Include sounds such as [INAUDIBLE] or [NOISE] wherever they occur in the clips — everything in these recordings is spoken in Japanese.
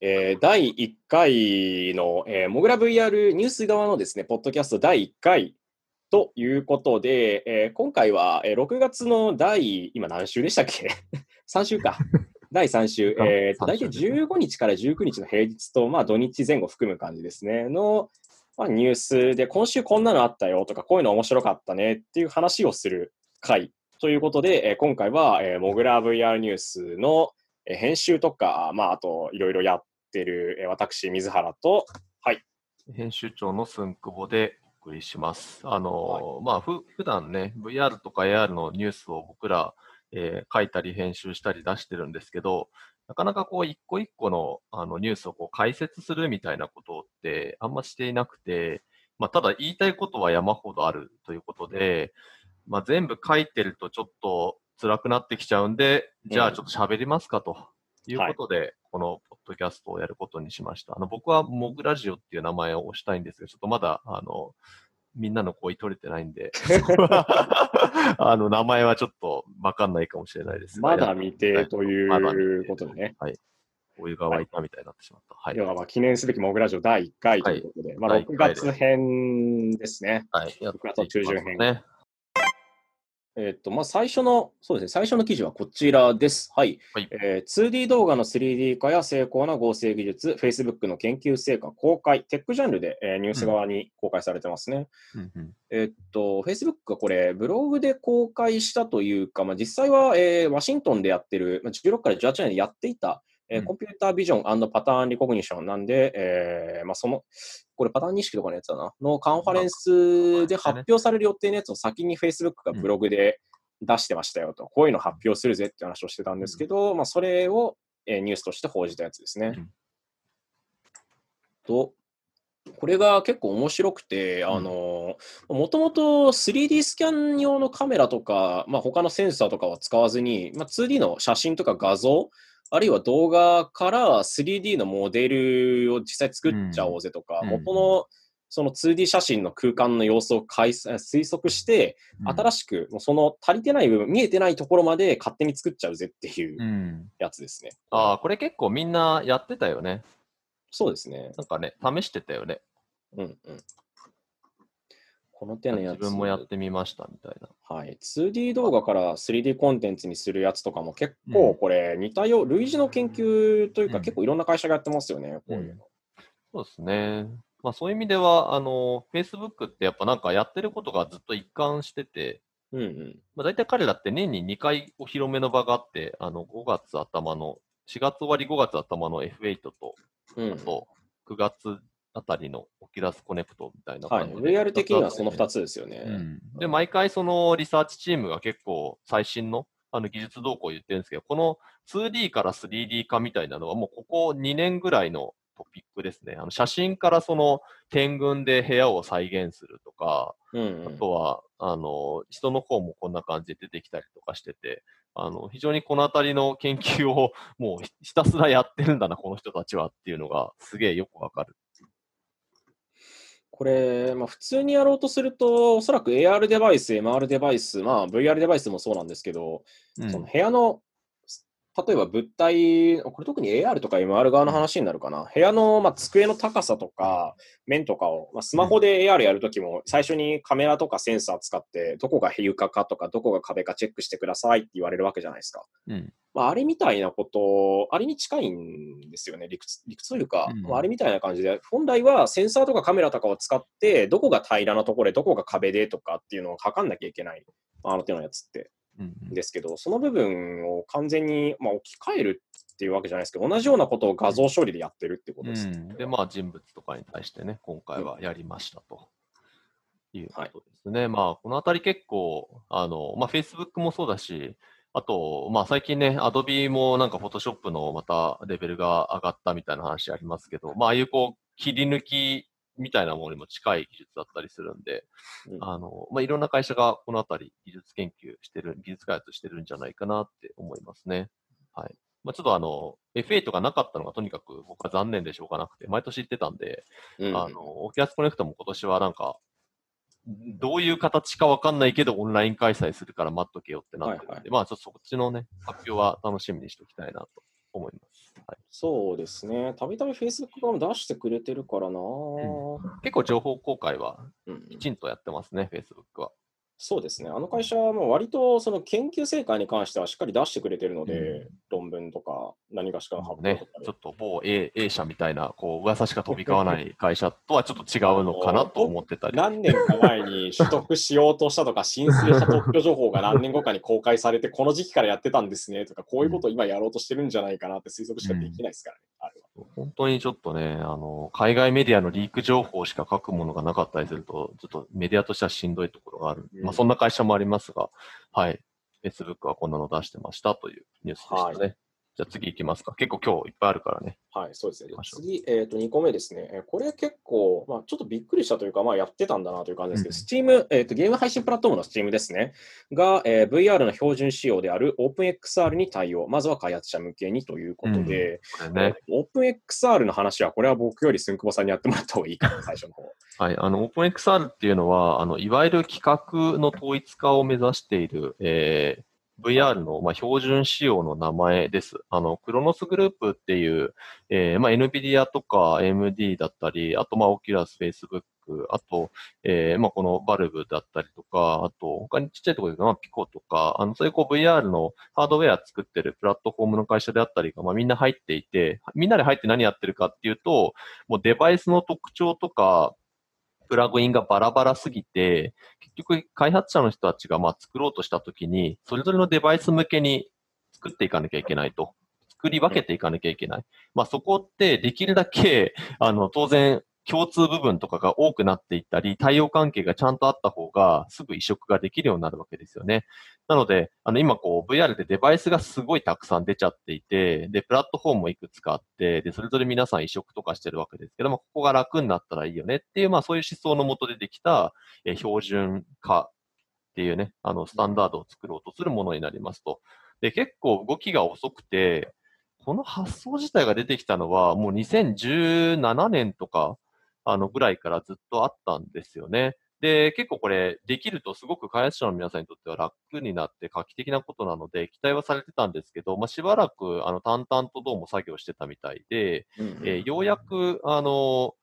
えー第1回の、えー、モグラ VR ニュース側のですね、ポッドキャスト第1回ということで、えー今回は、えー6月の第、今何週でしたっけ [LAUGHS] ?3 週か。[LAUGHS] 第3週、あえーと、3大体週です15日から19日の平日と、まあ土日前後含む感じですね、の、まあ、ニュースで、今週こんなのあったよとか、こういうの面白かったねっていう話をする回ということで、えー今回は、えー、モグラ VR ニュースの、えー編集とか、まあ、あといろいろやってる、えー私、水原と、はい、編集長の寸久保でお送りします。あの、まあ、ふ、普段ね、VR とか AR のニュースを僕ら、えー書いたり編集したり出してるんですけど、なかなかこう、一個一個のあのニュースをこう解説するみたいなことってあんましていなくて、まあ、ただ言いたいことは山ほどあるということで、まあ、全部書いてるとちょっと辛くなってきちゃうんで、じゃあちょっと喋りますかということで、このポッドキャストをやることにしました。あの僕はモグラジオっていう名前を押したいんですけど、ちょっとまだ、あの、みんなの声取れてないんで、[LAUGHS] [LAUGHS] あの、名前はちょっとわかんないかもしれないですがまだ未定という定ことでね、はい。お湯が沸いたみたいになってしまった。はい。ではまあ記念すべきモグラジオ第1回ということで、まあ、第6一回で月編ですね。はい。やっていきます6月中旬編ね。えっと、まあ、最初の、そうですね、最初の記事はこちらです。はい。はいえー 2D 動画の 3D 化や精巧な合成技術、Facebook の研究成果公開、テックジャンルで、えーニュース側に公開されてますね。うんうんえっと、Facebook がこれ、ブログで公開したというか、まあ、実際は、えーワシントンでやってる、まあ、16から18年でやっていた、えーうん。コンピュータービジョンパターンリコグニションなんで、えーまあ、その、これパターン認識とかのやつだな、のカンファレンスで発表される予定のやつを先に Facebook がブログで出してましたよと、こういうの発表するぜって話をしてたんですけど、まあ、それを、えーニュースとして報じたやつですね。うん。と、これが結構面白くて、あの、もともと 3D スキャン用のカメラとか、まあ、他のセンサーとかは使わずに、まあ、2D の写真とか画像、あるいは動画から 3D のモデルを実際作っちゃおうぜとか、うん元のその 2D 写真の空間の様子を解推測して、新しくもうその足りてない部分、見えてないところまで勝手に作っちゃうぜっていううん。やつですね。ああ、これ結構みんなやってたよね。そうですね。なんかね、試してたよね。うんうん。この手のやつ。自分もやってみましたみたいな。はい、2D 動画から 3D コンテンツにするやつとかも結うん構これ似たよう、類似の研究というかうん結構いろんな会社がやってますよね、こういうの。そうですね。まあそういう意味では、あの、Facebook ってやっぱなんかやってることがずっと一貫してて、うんうん。まあ大体彼らって年に2回お披露目の場があって、あの、5月頭の、4月終わり5月頭の F8 と、うんあと9月あたりの Oculus Connect みたいなはい、感じで。VR 的にはその2つですよね。うんで、毎回そのリサーチチームが結構最新のあの技術動向を言ってるんですけど、この 2D から 3D 化みたいなのはもうここ2年ぐらいのトピックですね。あの写真からその点群で部屋を再現するとか、うんうんあとは、あの、人の方もこんな感じで出てきたりとかしてて、あの、非常にこのあたりの研究をもうひひたすらやってるんだな、この人たちはっていうのがすげえよくわかる。これ、まあ、普通にやろうとすると、おそらく AR デバイス、MR デバイス、まあ、VR デバイスもそうなんですけど、うん。その部屋の、例えば物体、これ特に AR とか MR 側の話になるかな。部屋の、まあ、机の高さとか面とかを、まあ、スマホで AR やるときも、最初にカメラとかセンサー使って、どこが床かとか、どこが壁かチェックしてくださいって言われるわけじゃないですか。うん。まあ、あれみたいなこと、あれに近いんですよね、理屈理屈というか、うんまああれみたいな感じで、本来はセンサーとかカメラとかを使って、どこが平らなところで、どこが壁でとかっていうのを測んなきゃいけない、あの手のやつって。ですけど、その部分を完全に、まあ、置き換えるっていうわけじゃないですけど、同じようなことを画像処理でやってるってことです。うん、で、まあ人物とかに対してね、今回はやりましたと。いうことですね。まあ、このあたり結構、あの、まあ、Facebook もそうだし、あと、まあ、最近ね、Adobe もなんか Photoshop のまたレベルが上がったみたいな話ありますけど、まあ、ああいうこう、切り抜きみたいなものにも近い技術だったりするんで、うんあの、まあ、いろんな会社がこのあたり技術研究してる、技術開発してるんじゃないかなって思いますね。はい。まあ、ちょっとあの、F8 がなかったのがとにかく僕は残念でしょうがなくて、毎年行ってたんで、うんあの、 Oculus Connect も今年はなんか、どういう形かわかんないけど、オンライン開催するから待っとけよってなってるんで、はいはいまあ、ちょっとそっちのね、発表は楽しみにしておきたいなと思います。そうですね。たびたび Facebook 側も出してくれてるからな、結構情報公開はうんきちんとやってますね、Facebook は。そうですね。あの会社はもう割とその研究成果に関してはしっかり出してくれてるので、うん論文とか何かしかの発表ねとか、でちょっと某 A, A 社みたいな、こう、噂しか飛び交わない会社とはちょっと違うのかなと思ってたり。何年か前に取得しようとしたとか、申請した特許情報が何年後かに公開されて、この時期からやってたんですねとか、こういうことを今やろうとしてるんじゃないかなって推測しかできないですからね、あれは。本当にちょっとね、あの、海外メディアのリーク情報しか書くものがなかったりすると、ちょっとメディアとしてはしんどいところがある。うんまあ、そんな会社もありますが、はい。f a c e b o o はこんなの出してましたというニュースでしたね。はじゃあ次行きますか。結構今日いっぱいあるからね。はい、そうですね次、えっ、と、2個目ですね。えーこれ結構、まあ、ちょっとびっくりしたというか、まあ、やってたんだなという感じですけど、Steam、えっ、と、ゲーム配信プラットフォームの Steam ですね。が、えー VR の標準仕様である OpenXR に対応。まずは開発者向けにということで、これね。えー OpenXR の話は、これは僕より寸久保さんにやってもらった方がいいかな、最初の方。[LAUGHS] はい。あの、OpenXR っていうのは、あの、いわゆる企画の統一化を目指している、えー VR の、まあ、標準仕様の名前です。あの、クロノスグループっていう、えーまあ、NVIDIA とか AMD だったり、あと、まあ、Oculus、Facebook、あと、えーまあ、このバルブだったりとか、あと、他にちっちゃいところで、まあ、ピコとか、あの、そういうこう VR のハードウェア作ってるプラットフォームの会社であったりが、まあ、みんな入っていて、みんなで入って何やってるかっていうと、もうデバイスの特徴とか、プラグインがバラバラすぎて、結局開発者の人たちがまあ作ろうとしたときに、それぞれのデバイス向けに作っていかなきゃいけないと。作り分けていかなきゃいけない。まあそこってできるだけ、あの、当然、共通部分とかが多くなっていったり、対応関係がちゃんとあった方が、すぐ移植ができるようになるわけですよね。なので、あの、今こう、VR でデバイスがすごいたくさん出ちゃっていて、で、プラットフォームもいくつかあって、で、それぞれ皆さん移植とかしてるわけですけども、ここが楽になったらいいよねっていう、まあそういう思想のもとでできた、え標準化っていうね、あの、スタンダードを作ろうとするものになりますと。で、結構動きが遅くて、この発想自体が出てきたのは、もう2017年とか、あの、ぐらいからずっとあったんですよね。で、結構これ、できるとすごく開発者の皆さんにとっては楽になって画期的なことなので、期待はされてたんですけど、まあ、しばらく、あの、淡々とどうも作業してたみたいで、えーようやく、あの、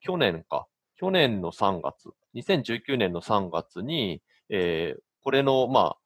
去年か、去年の3月、2019年の3月に、えーこれの、まあ、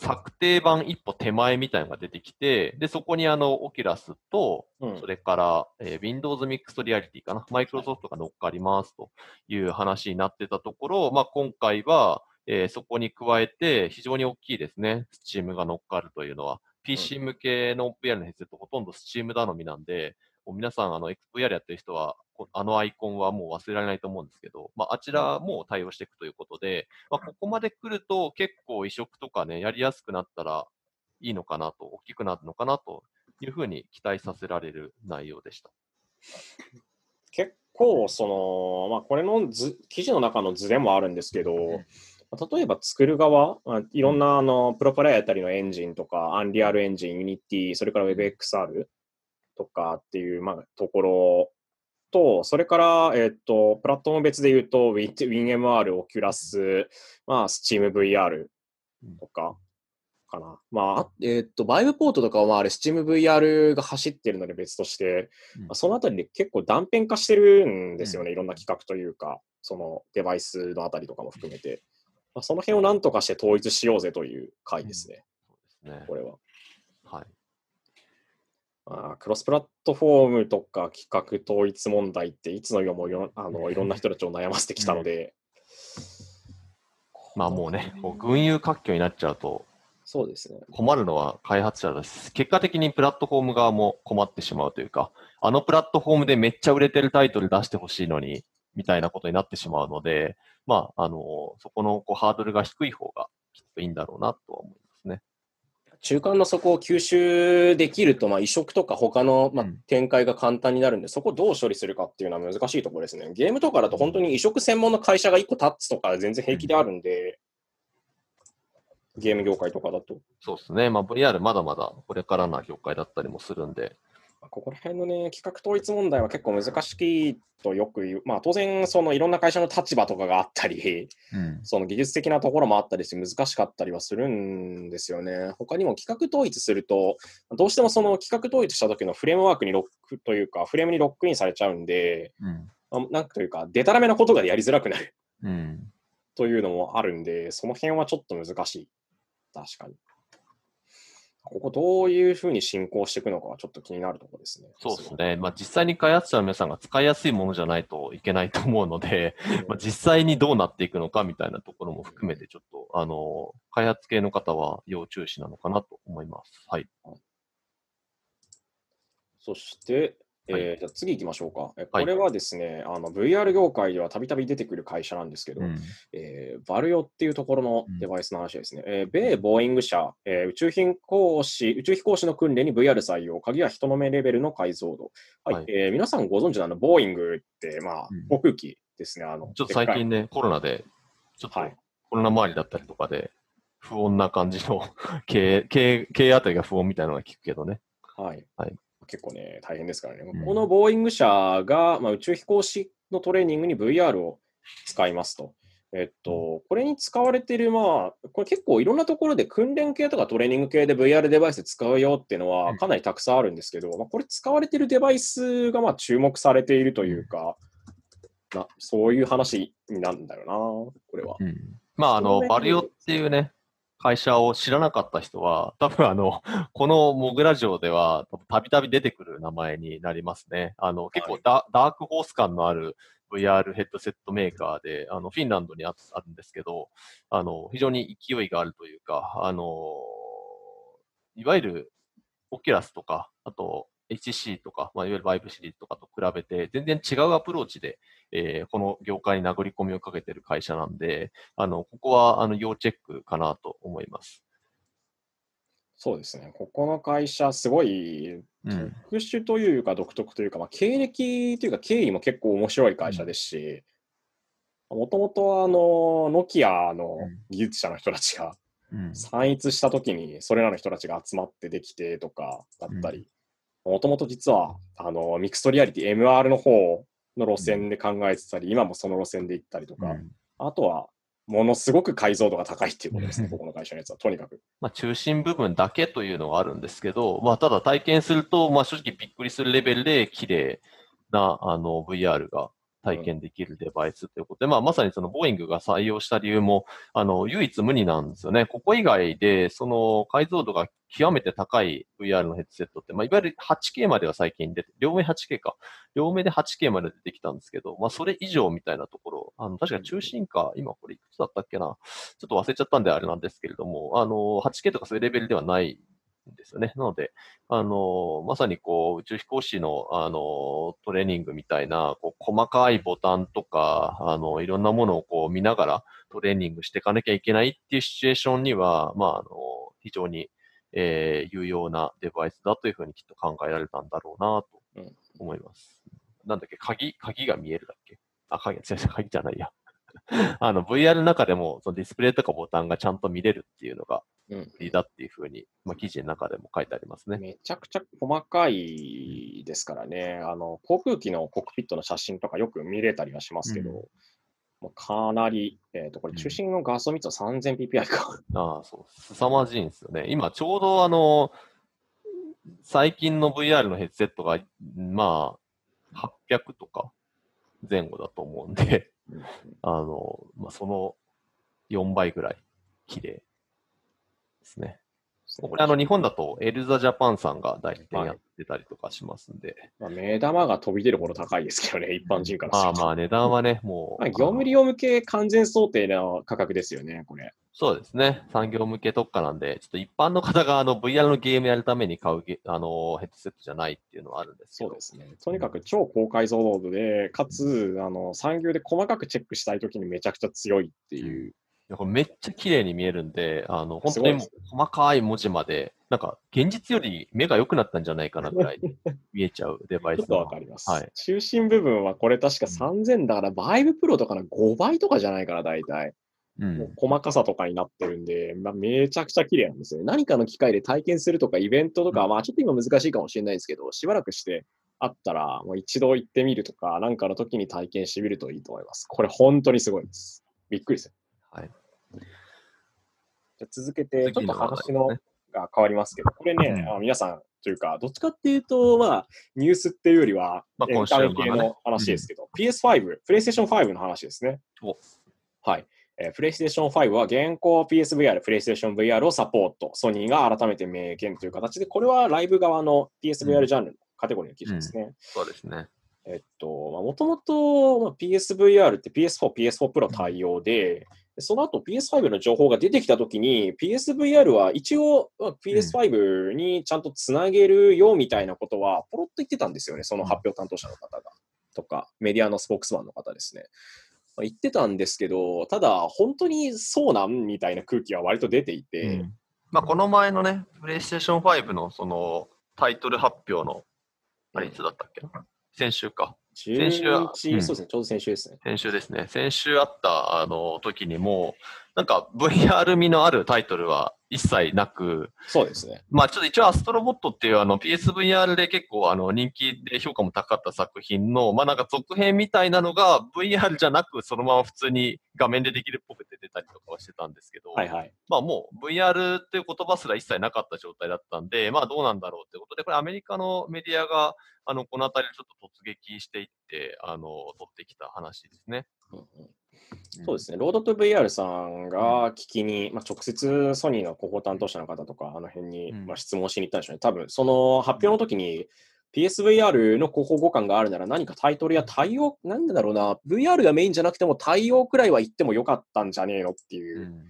策定版一歩手前みたいなのが出てきて、で、そこにあの、オキュラスと、うん。それから、えー Windows Mixed Reality かな、マイクロソフトが乗っかりますという話になってたところ、まあ、今回は、えーそこに加えて、非常に大きいですね、Steam が乗っかるというのは。PC 向けの VR のヘッドセット、ほとんど Steam 頼みなんで、もう皆さん、あの、VR やってる人は、こあのアイコンはもう忘れられないと思うんですけど、まあ、あちらも対応していくということで、まあ、ここまで来ると結構移植とかね、やりやすくなったらいいのかなと、大きくなるのかなというふうに期待させられる内容でした。結構、その、まあ、これの図記事の中の図でもあるんですけど、まあ例えば作る側、まあ、いろんなあのプロプライエタリのエンジンとか、 Unreal Engine、 Unity、それから WebXR とかっていう、まあ、ところと、それから、えっと、プラットフォーム別で言うと、Win- WinMR、Oculus、まあ、SteamVR とか、かな。まあ、あえっと、バイブポートとかは、まあ、あれ、SteamVR が走ってるので別として、うんまあそのあたりで結構断片化してるんですよね、いろんな企画というか、そのデバイスのあたりとかも含めて。まあ、その辺を何とかして統一しようぜという回ですね、そうですね。これは。はい。まあ、クロスプラットフォームとか企画統一問題っていつの世もいろあのいろんな人たちを悩ませてきたので、まあもうね、こう群雄割拠になっちゃうとそうですね。困るのは開発者です。結果的にプラットフォーム側も困ってしまうというか、あのプラットフォームでめっちゃ売れてるタイトル出してほしいのに、みたいなことになってしまうので、まあ、あの、そこのこうハードルが低い方がきっといいんだろうなとは思いますね。中間の底を吸収できると、まあ、移植とか他の、まあうん、展開が簡単になるんで、そこをどう処理するかっていうのは難しいところですね。ゲームとかだと本当に移植専門の会社が1個立つとか全然平気であるんで、ゲーム業界とかだと。そうですね。まあ VR まだまだこれからな業界だったりもするんで、ここら辺のね、企画統一問題は結構難しいとよく言う。まあ当然、そのいろんな会社の立場とかがあったり、うん。その技術的なところもあったりして難しかったりはするんですよね。他にも企画統一すると、どうしてもその企画統一した時のフレームワークにロックというか、フレームにロックインされちゃうんで、うん。あなんというか、デタラメなことがやりづらくなるうん。というのもあるんで、その辺はちょっと難しい。確かに。ここどういうふうに進行していくのかはちょっと気になるところですね。そうですね。まあ実際に開発者の皆さんが使いやすいものじゃないといけないと思うので、まあ、実際にどうなっていくのかみたいなところも含めて、ちょっと、あの、開発系の方は要注視なのかなと思います。はい。そして、えーはいじゃあ次行きましょうか。えはいこれはですね、あの VR 業界ではたびたび出てくる会社なんですけど、うん。えーバルヨっていうところのうんデバイスの話ですね。えー米ボーイング社、えー宇宙飛行士、宇宙飛行士の訓練に VR 採用、鍵は人の目レベルの解像度。はい、はいえー皆さんご存知のあのボーイングって、まあうん、航空機ですね。あのちょっと最近ね、コロナで、ちょっとはいコロナ周りだったりとかで、不穏な感じの [LAUGHS] 経営、経営、経営あたりが不穏みたいなのが聞くけどね。はい。はい結構ね、大変ですからね。うんこのボーイング社が、まあ、宇宙飛行士のトレーニングに VR を使いますと。えっと、これに使われている、まあ、これ結構いろんなところで訓練系とかトレーニング系で VR デバイス使うよっていうのうんはかなりたくさんあるんですけど、まあ、これ使われているデバイスがまあ注目されているというか、なそういう話になるんだよな、これは。うん。まあ、あの、バリオっていうね、会社を知らなかった人は、多分あの、[LAUGHS] この Mogura 上では、たびたび出てくる名前になりますね。あの、結構ダ,、ダークホース感のある VR ヘッドセットメーカーで、あの、フィンランドにああるんですけど、あの、非常に勢いがあるというか、あの、いわゆる、 Oculus とか、あと、 HTC とか、まあ、いわゆる Vive シリーズとかと比べて、全然違うアプローチで、えーこの業界に殴り込みをかけてる会社なんで、あの、ここは、あの、要チェックかなと思います。そうですね。ここの会社、すごいうん。特殊というか独特というか、まあ、経歴というか経緯も結構面白い会社ですし、もともとあの、ノキアの技術者の人たちがうん。散逸した時にそれらの人たちが集まってできてとかだったり、もともと実はあのミクストリアリティ MR の方の路線で考えてたり、今もその路線で行ったりとか、うん。あとはものすごく解像度が高いっていうことですね、うん。ここの会社のやつは、とにかく。まあ、中心部分だけというのはあるんですけど、まあ、ただ体験すると、まあ、正直びっくりするレベルで綺麗な、あの、VR が体験できるデバイスということで、まあ、まさにそのボーイングが採用した理由も、あの、唯一無二なんですよね。ここ以外で、その解像度が極めて高い VR のヘッドセットって、まあ、いわゆる 8K までは最近出て、両目 8K か。両目で 8K まで出てきたんですけど、まあ、それ以上みたいなところ、あの、確か中心か、今これいくつだったっけな。ちょっと忘れちゃったんであれなんですけれども、あの、8K とかそういうレベルではないですよね。なので、あの、まさにこう、宇宙飛行士の、あの、トレーニングみたいな、こう、細かいボタンとか、あの、いろんなものをこう見ながらトレーニングしていかなきゃいけないっていうシチュエーションには、まあ、あの、非常に、えー有用なデバイスだというふうにきっと考えられたんだろうなとうん思います。なんだっけ、鍵、鍵が見えるだっけ？あ、鍵、違う違う、鍵じゃないや。[LAUGHS] あの、VR の中でも、そのディスプレイとかボタンがちゃんと見れるっていうのが、うん売りだっていうふうに、まあ、記事の中でも書いてありますね。めちゃくちゃ細かいですからね、あの航空機のコックピットの写真とかよく見れたりはしますけど、うんもうかなり、えっとこれ、中心の画素密度 3000ppi か。[LAUGHS] ああ、そう。凄まじいんですよね。今、ちょうどあの、最近の VR のヘッドセットが、まあ、800とか前後だと思うんで、あの、まあ、その4倍ぐらい綺麗ですね。これあの日本だとエルザジャパンさんが代理店やってたりとかしますんで。まあ、目玉が飛び出るほど高いですけどね、一般人からすると。まあまあ値段はね、もう。まあ業務利用向け完全想定の価格ですよね、これ。そうですね。産業向け特化なんで、ちょっと一般の方があの VR のゲームやるために買うゲあのヘッドセットじゃないっていうのはあるんですけど。そうですね。とにかく超高解像度で、かつ、あの産業で細かくチェックしたいときにめちゃくちゃ強いっていう。これめっちゃ綺麗に見えるんで、あの、本当に細かい文字まで、なんか現実より目が良くなったんじゃないかなぐらい [LAUGHS] 見えちゃうデバイスちょっとわかります。はい中心部分はこれ確か3000だから、バイブプロとかの5倍とかじゃないかな、大体。もう細かさとかになってるんで、まあ、めちゃくちゃ綺麗なんですよね。何かの機会で体験するとか、イベントとか、まあちょっと今難しいかもしれないですけど、しばらくしてあったら、もう一度行ってみるとか、なんかの時に体験してみるといいと思います。これ本当にすごいです。びっくりですよ。はい。じゃ続けて、ちょっと話のが変わりますけど、これね、あ皆さんというか、どっちかっていうと、まあ、ニュースっていうよりは、まあ、エンタメ系の話ですけど、うん、PS5、プレイステーション5の話ですね。はい。えー、プレイステーション5は現行 PSVR、プレイステーション VR をサポート。ソニーが改めて明言という形で、これはライブ側の PSVR ジャンルのカテゴリーの記事ですね。うんうん、そうですね。えっと、もともと PSVR って PS4、PS4 Pro 対応で、その後 PS5 の情報が出てきたときに、PSVR は一応 PS5 にちゃんとつなげるよみたいなことは、ポロッと言ってたんですよね、その発表担当者の方が。とか、メディアのスポークスマンの方ですね。まあ、言ってたんですけど、ただ、本当にそうなんみたいな空気は割と出ていて。うん、まあ、この前のね、プレイステーション5のそのタイトル発表の、あれいつだったっけ？な、先週か。先週、うん、そうですね、ちょうど先週ですね。先週ですね。先週あったあの時にも、なんか VR 味のあるタイトルは一切なく、そうですね。まあちょっと一応アストロボットっていうあの PSVR で結構あの人気で評価も高かった作品の、まあなんか続編みたいなのが VR じゃなくそのまま普通に画面でできるっぽくて出たりとかはしてたんですけど、はいはい。まあもう VR っていう言葉すら一切なかった状態だったんで、まあどうなんだろうってことで、これアメリカのメディアがあのこの辺りちょっと突撃していって、あの、取ってきた話ですね。うんうんそうですね、ロードトゥ VR さんが聞きに、まあ、直接ソニーの広報担当者の方とか、あの辺に、まあ、質問しに行ったんでしょうね。多分その発表の時に、PSVR の広報互換があるなら何かタイトルや対応、なんだろうな、VR がメインじゃなくても対応くらいは言ってもよかったんじゃねえのっていう、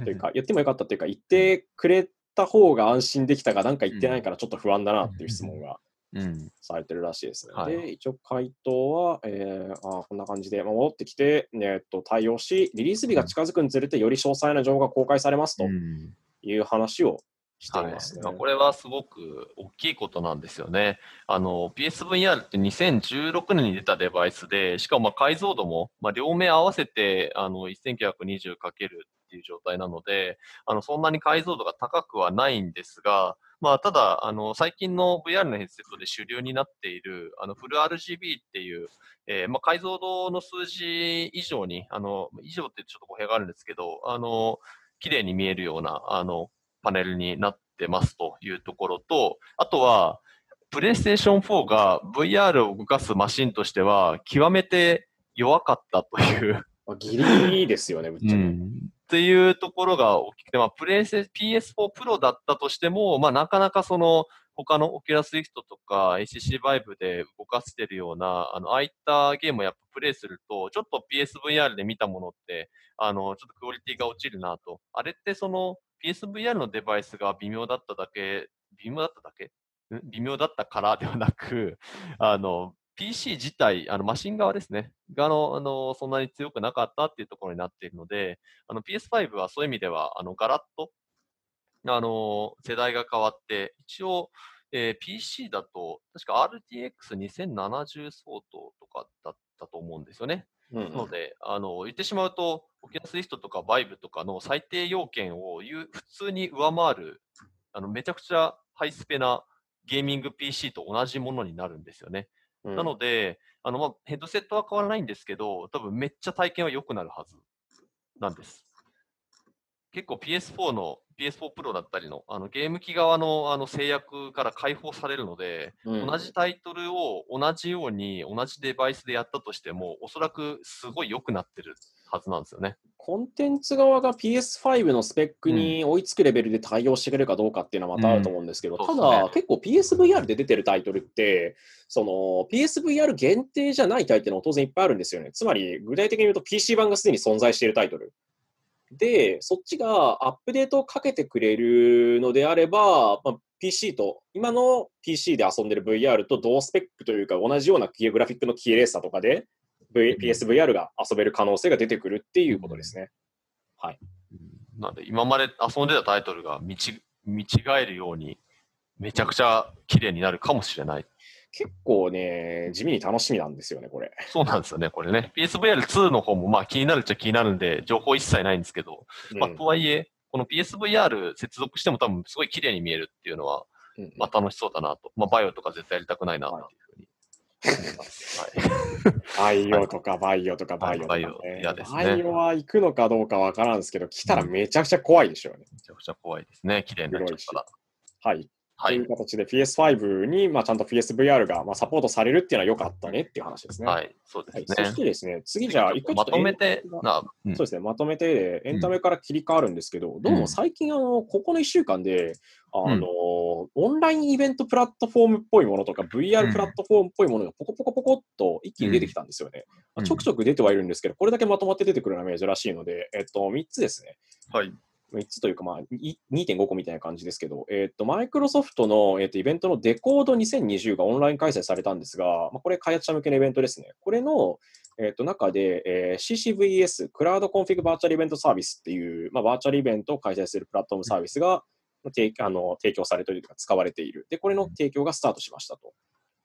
うん、というか、言ってもよかったっていうか、言ってくれた方が安心できたが、なんか言ってないからちょっと不安だなっていう質問がされてるらしいですね。うん、で、一応回答は、えー、あこんな感じで、まあ、戻ってきて、えー、っと対応し、リリース日が近づくにつれて、より詳細な情報が公開されますという話をしていますね、はい、これはすごく大きいことなんですよね。PSVR って2016年に出たデバイスで、しかもまあ解像度も、まあ、両面合わせて 1920× っていう状態なので、あのそんなに解像度が高くはないんですが、まあ、ただ、あの、最近の VR のヘッドセットで主流になっている、あの、フル RGB っていう、えー、まあ、解像度の数字以上に、あの、以上ってちょっと語弊があるんですけど、あの、綺麗に見えるような、あの、パネルになってますというところと、あとは、プレイステーション4が VR を動かすマシンとしては、極めて弱かったという [LAUGHS] ギリギリですよね、ぶっちゃけ。うんっていうところが大きくて、まあ、プレイス PS4 Pro だったとしても、まあ、なかなかその、他の Oculus Rift とか ACC バイブで動かしてるような、あの、ああいったゲームをやっぱプレイすると、ちょっと PSVR で見たものって、あの、ちょっとクオリティが落ちるなと。あれってその PSVR のデバイスが微妙だっただけ、微妙だっただけ？微妙だったからではなく、[LAUGHS] あの、PC 自体、あのマシン側ですね、がのあのそんなに強くなかったっていうところになっているので、あの PS5 はそういう意味では、あのガラッとあの世代が変わって、一応、えー、PC だと、確か RTX2070 相当とかだったと思うんですよね。うんのであの、言ってしまうと、オキャラスリストとかバイブとかの最低要件を普通に上回る、あのめちゃくちゃハイスペなゲーミング PC と同じものになるんですよね。なので、あのまあ、ヘッドセットは変わらないんですけど、多分めっちゃ体験は良くなるはずなんです。結構 PS4 の PS4 Pro だったりのあのゲーム機側のあの制約から解放されるので、うん、同じタイトルを同じように同じデバイスでやったとしても、おそらくすごい良くなってるはずなんですよね。コンテンツ側が PS5 のスペックに追いつくレベルで対応してくれるかどうかっていうのはまたあると思うんですけど、うん、ただ、ね、結構 PSVR で出てるタイトルって、その PSVR 限定じゃないタイトルも当然いっぱいあるんですよね。つまり、具体的に言うと PC 版がすでに存在しているタイトル。で、そっちがアップデートをかけてくれるのであれば、まあ、PC と、今の PC で遊んでる VR と同スペックというか、同じようなグラフィックのキーレーサーとかで、v、PSVR が遊べる可能性が出てくるっていうことですね。はい。なんで、今まで遊んでたタイトルが見違えるように、めちゃくちゃ綺麗になるかもしれない。結構ね、地味に楽しみなんですよね、これ。そうなんですよね、これね。PSVR2 の方もまあ気になるっちゃ気になるんで、情報一切ないんですけど、まあ、とはいえ、この PSVR 接続しても多分すごい綺麗に見えるっていうのは、うんまあ楽しそうだなと。まあバイオとか絶対やりたくないなっていうふうに思います。はい。バイオとかバイオとかバイオとか、ねはいバイオ嫌ですねバイオは行くのかどうかわからんですけど、来たらめちゃくちゃ怖いでしょうね。めちゃくちゃ怖いですね。綺麗になっちゃったら。はい。はいという。形で PS5 に、まあ、ちゃんと PSVR が、まあ、サポートされるっていうのは良かったねっていう話ですね。。はいい。そうはい、ですね。そしてですね、次じゃあ、一個まっととめてそうですね、まとめてで、エンタメから切り替わるんですけど、どうも最近、あの、ここの1週間で、あの、オンラインイベントプラットフォームっぽいものとか、VR プラットフォームっぽいものがポコポコポコっと一気に出てきたんですよね。まあちょくちょく出てはいるんですけど、これだけまとまって出てくるのは珍しいので、えっと、3つですね。はい。3つというか、まあ、い2.5個みたいな感じですけど、えっ、と、マイクロソフトの、えっとイベントのデコード2020がオンライン開催されたんですが、まあ、これ開発者向けのイベントですね。これの、えっと中で、えー CCVS、クラウドコンフィグバーチャルイベントサービスっていう、まあ、バーチャルイベントを開催するプラットフォームサービスが、提あの提供されているというか、使われている。で、これの提供がスタートしましたと。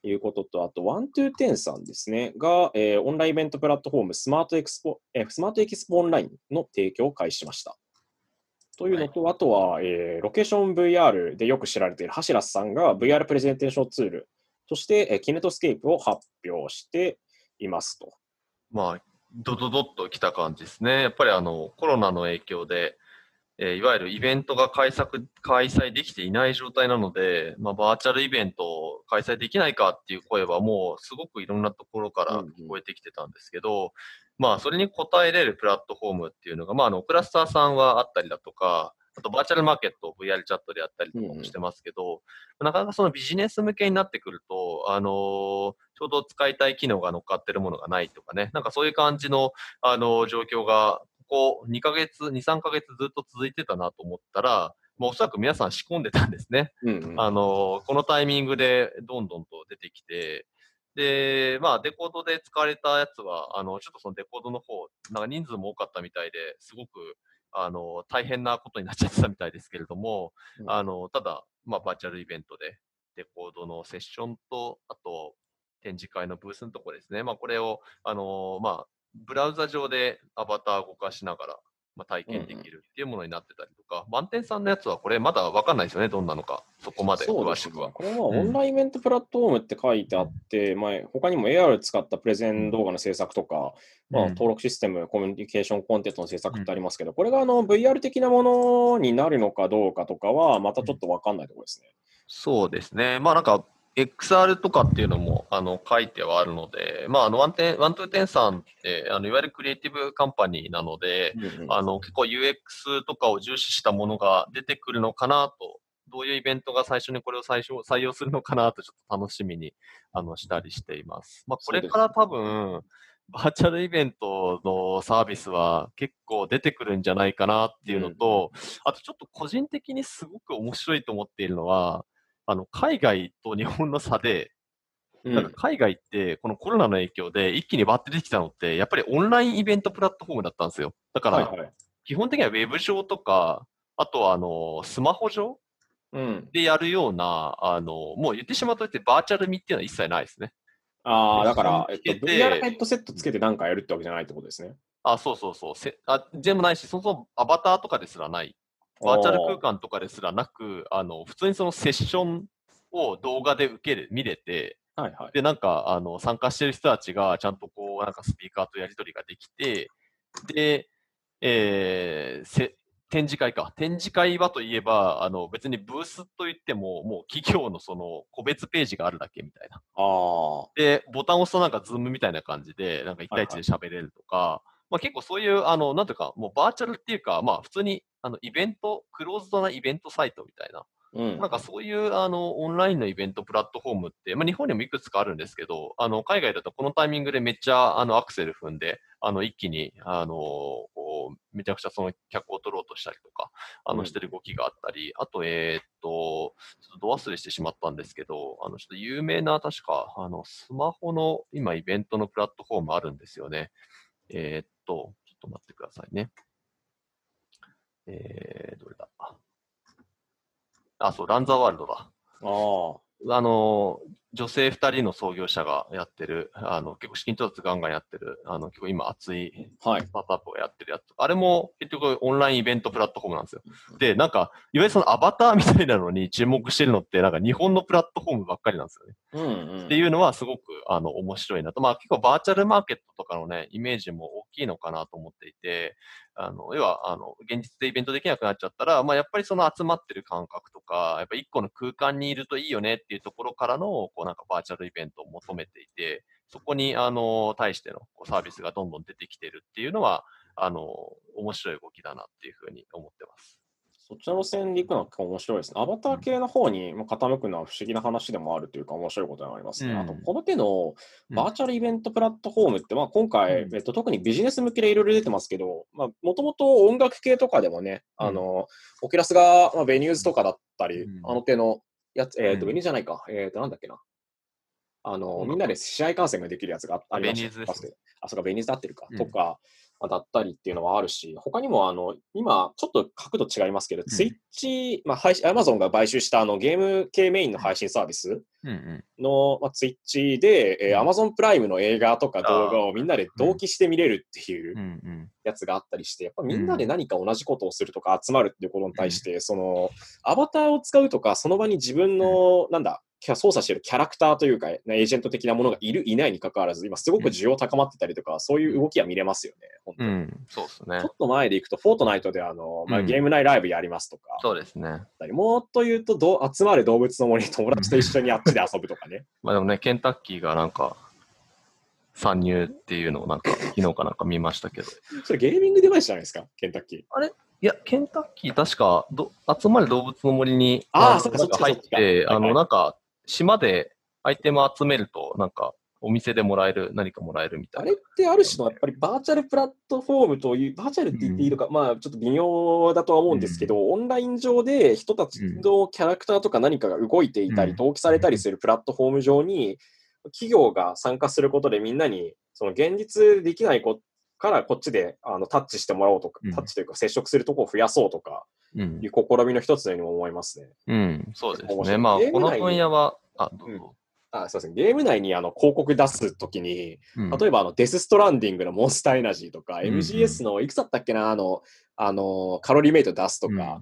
いうことと、あと、ワントゥーテンさんですね、が、えーオンラインイベントプラットフォーム Smart Expo、えー Smart Expo Online の提供を開始しました。というのと、あとは、えーロケーション VR でよく知られているハシラスさんが VR プレゼンテーションツールとして、えーキネトスケープを発表していますと。まあ、ドドドッときた感じですね。やっぱりあの、コロナの影響で、えーいわゆるイベントが開催開催できていない状態なので、まあ、バーチャルイベントを開催できないかっていう声はもうすごくいろんなところからうんうん聞こえてきてたんですけど、まあ、それに応えれるプラットフォームっていうのが、まあ、あの、クラスターさんはあったりだとか、あとバーチャルマーケットを VR チャットでやったりとかもしてますけど、なかなかそのビジネス向けになってくると、あのーちょうど使いたい機能が乗っかってるものがないとかね、なんかそういう感じの、あのー状況が、ここ2ヶ月、2、3ヶ月ずっと続いてたなと思ったら、もうおそらく皆さん仕込んでたんですね。うんうんあのーこのタイミングでどんどんと出てきて、で、まあ、デコードで使われたやつは、あの、ちょっとそのデコードの方、なんか人数も多かったみたいで、すごく、あの、大変なことになっちゃってたみたいですけれども、うんあの、ただ、まあ、バーチャルイベントで、デコードのセッションと、あと、展示会のブースのところですね。まあ、これを、あの、まあ、ブラウザ上でアバターを動かしながら、まあ、体験できるっていうものになってたりとか、満点さんのやつはこれまだわかんないですよね、どんなのか。そこまで詳しくは。これはオンラインイベントプラットフォームって書いてあって、まあ、他にも AR 使ったプレゼン動画の制作とか、まあ、うん登録システム、コミュニケーションコンテンツの制作ってありますけど、これがあの VR 的なものになるのかどうかとかは、またちょっとわかんないところですね。そうですね。まあなんか、XR とかっていうのもあの書いてはあるので、まあ、あのワンテンワントゥーテンさんってあのいわゆるクリエイティブカンパニーなので、うんうんあの結構 UX とかを重視したものが出てくるのかなと、どういうイベントが最初にこれを最初採用するのかなとちょっと楽しみにあのしたりしています。まあ、これから多分、バーチャルイベントのサービスは結構出てくるんじゃないかなっていうのと、あとちょっと個人的にすごく面白いと思っているのは、あの海外と日本の差で、うんなんか海外ってこのコロナの影響で一気にバッて出てきたのって、やっぱりオンラインイベントプラットフォームだったんですよ。だから。基本的にはウェブ上とか、あとはあのスマホ上うん。でやるような、あのもう言ってしまうとってバーチャル味っていうのは一切ないですね。ああ、だから、えっと、VR ヘッドセットつけて何かやるってわけじゃないってことですね。あ、そうそうそう。せあ全部ないし、そもそもアバターとかですらない。バーチャル空間とかですらなく、あの普通にそのセッションを動画で受ける、見れて、はいはい。で、なんか、あの、参加してる人たちが、ちゃんとこう、なんかスピーカーとやり取りができて、で、えーせ、展示会か。展示会はといえば、あの、別にブースといっても、もう企業のその、個別ページがあるだけみたいな。ああ。で、ボタンを押すとなんか Zoom みたいな感じで、なんか1対1で喋れるとか、まあ結構そういう、あの、なんていうか、もうバーチャルっていうか、まあ普通に、あの、イベント、クローズドなイベントサイトみたいな、うん。なんかそういうあのオンラインのイベントプラットフォームって、まあ、日本にもいくつかあるんですけど、あの海外だとこのタイミングでめっちゃあのアクセル踏んで、あの一気にあのめちゃくちゃその客を取ろうとしたりとか、あうんのしてる動きがあったり、あと、えーっと、ちょっとど忘れしてしまったんですけど、あのちょっと有名な確かあのスマホの今イベントのプラットフォームあるんですよね。えーっと、ちょっと待ってくださいね。えー、どれだ？あ、そう、ランザワールドだ。ああ。あの、女性2人の創業者がやってる、あの、結構資金調達ガンガンやってる、あの、結構今熱いはい。スタートアップがやってるやつあれも結局オンラインイベントプラットフォームなんですよ。で、なんか、いわゆるそのアバター [LAUGHS] みたいなのに注目してるのって、なんか日本のプラットフォームばっかりなんですよね。うんうん。っていうのはすごく、あの、面白いなと。まあ結構バーチャルマーケットとかのね、イメージも大きいのかなと思っていて、あの、要は、あの、現実でイベントできなくなっちゃったら、まあやっぱりその集まってる感覚とか、やっぱ一個の空間にいるといいよねっていうところからの、こうなんかバーチャルイベントを求めていて、そこに、あの、対してのこうサービスがどんどん出てきてるっていうのは、あの、面白い動きだなっていうふうに思ってます。そっちの路線で行くのは面白いですね。アバター系の方にまあ傾くのは不思議な話でもあるというか面白いことになりますね。うん。あと、この手のうん。バーチャルイベントプラットフォームって、まあ、今回、うん。えっと、特にビジネス向けでいろいろ出てますけど、まあ、もともと音楽系とかでもね、うん。あの、 Oculus が、まあ、 Venues とかだったり、うん。あの手のやつ、えっと、うん。 Venues じゃないか、えっと、なんだっけな。あの、うんみんなで試合観戦ができるやつがありましたベニューズですあ、そうか、 Venues で合ってるか、うん。とか、まあだったりっていうのはあるし、他にもあの、今、ちょっと角度違いますけど、ん。 Twitch、まあ、配信、アマゾンが買収したあのゲーム系メインの配信サービス。の、まあ、ツイッチで、えー、アマゾンプライムの映画とか動画をみんなで同期して見れるっていう。やつがあったりして、やっぱみんなで何か同じことをするとか集まるっていうことに対して、その、アバターを使うとか、その場に自分の、なんだ、操作してるキャラクターというか、ねエージェント的なものがいる、いないに関わらず、今すごく需要高まってたりとか、そういう動きは見れますよね。本当にうん、そうですねちょ。っと前でいくと、フォートナイトであの、まあ、うんゲーム内ライブやりますとか、そうですね。もっと言うとどう、集まる動物の森に友達と一緒にあっちで遊ぶとかね。[LAUGHS] まあでもね、ケンタッキーがなんか、参入っていうのをなんか、昨日かなんか見ましたけど。[LAUGHS] それゲーミングデバイスじゃないですか、ケンタッキー。いや、ケンタッキー確かど、集まる動物の森に、のあーそっかそっちかそっちて、あの、なんか、島でアイテム集めると、なんか、お店でもらえる、何かもらえるみたいなあれっ。てある種のやっぱりバーチャルプラットフォームという、バーチャルって言っていいのか、まあちょっと微妙だとは思うんですけど、オンライン上で人たちのキャラクターとか何かが動いていたり、うん同期されたりするプラットフォーム上に、企業が参加することでみんなに、その現実できないこからこっちであのタッチしてもらおうとか、うんタッチというか接触するところを増やそうとかうんいう試みの一つのようにも思いますね。うん、そうですね。まあ、この分野は、あ、どうぞ。あすいません。ゲーム内にあの広告出すときに、うん例えばあのデスストランディングのモンスターエナジーとか、うんうん MGS のいくつだったっけな、あの、あのカロリーメイト出すとか、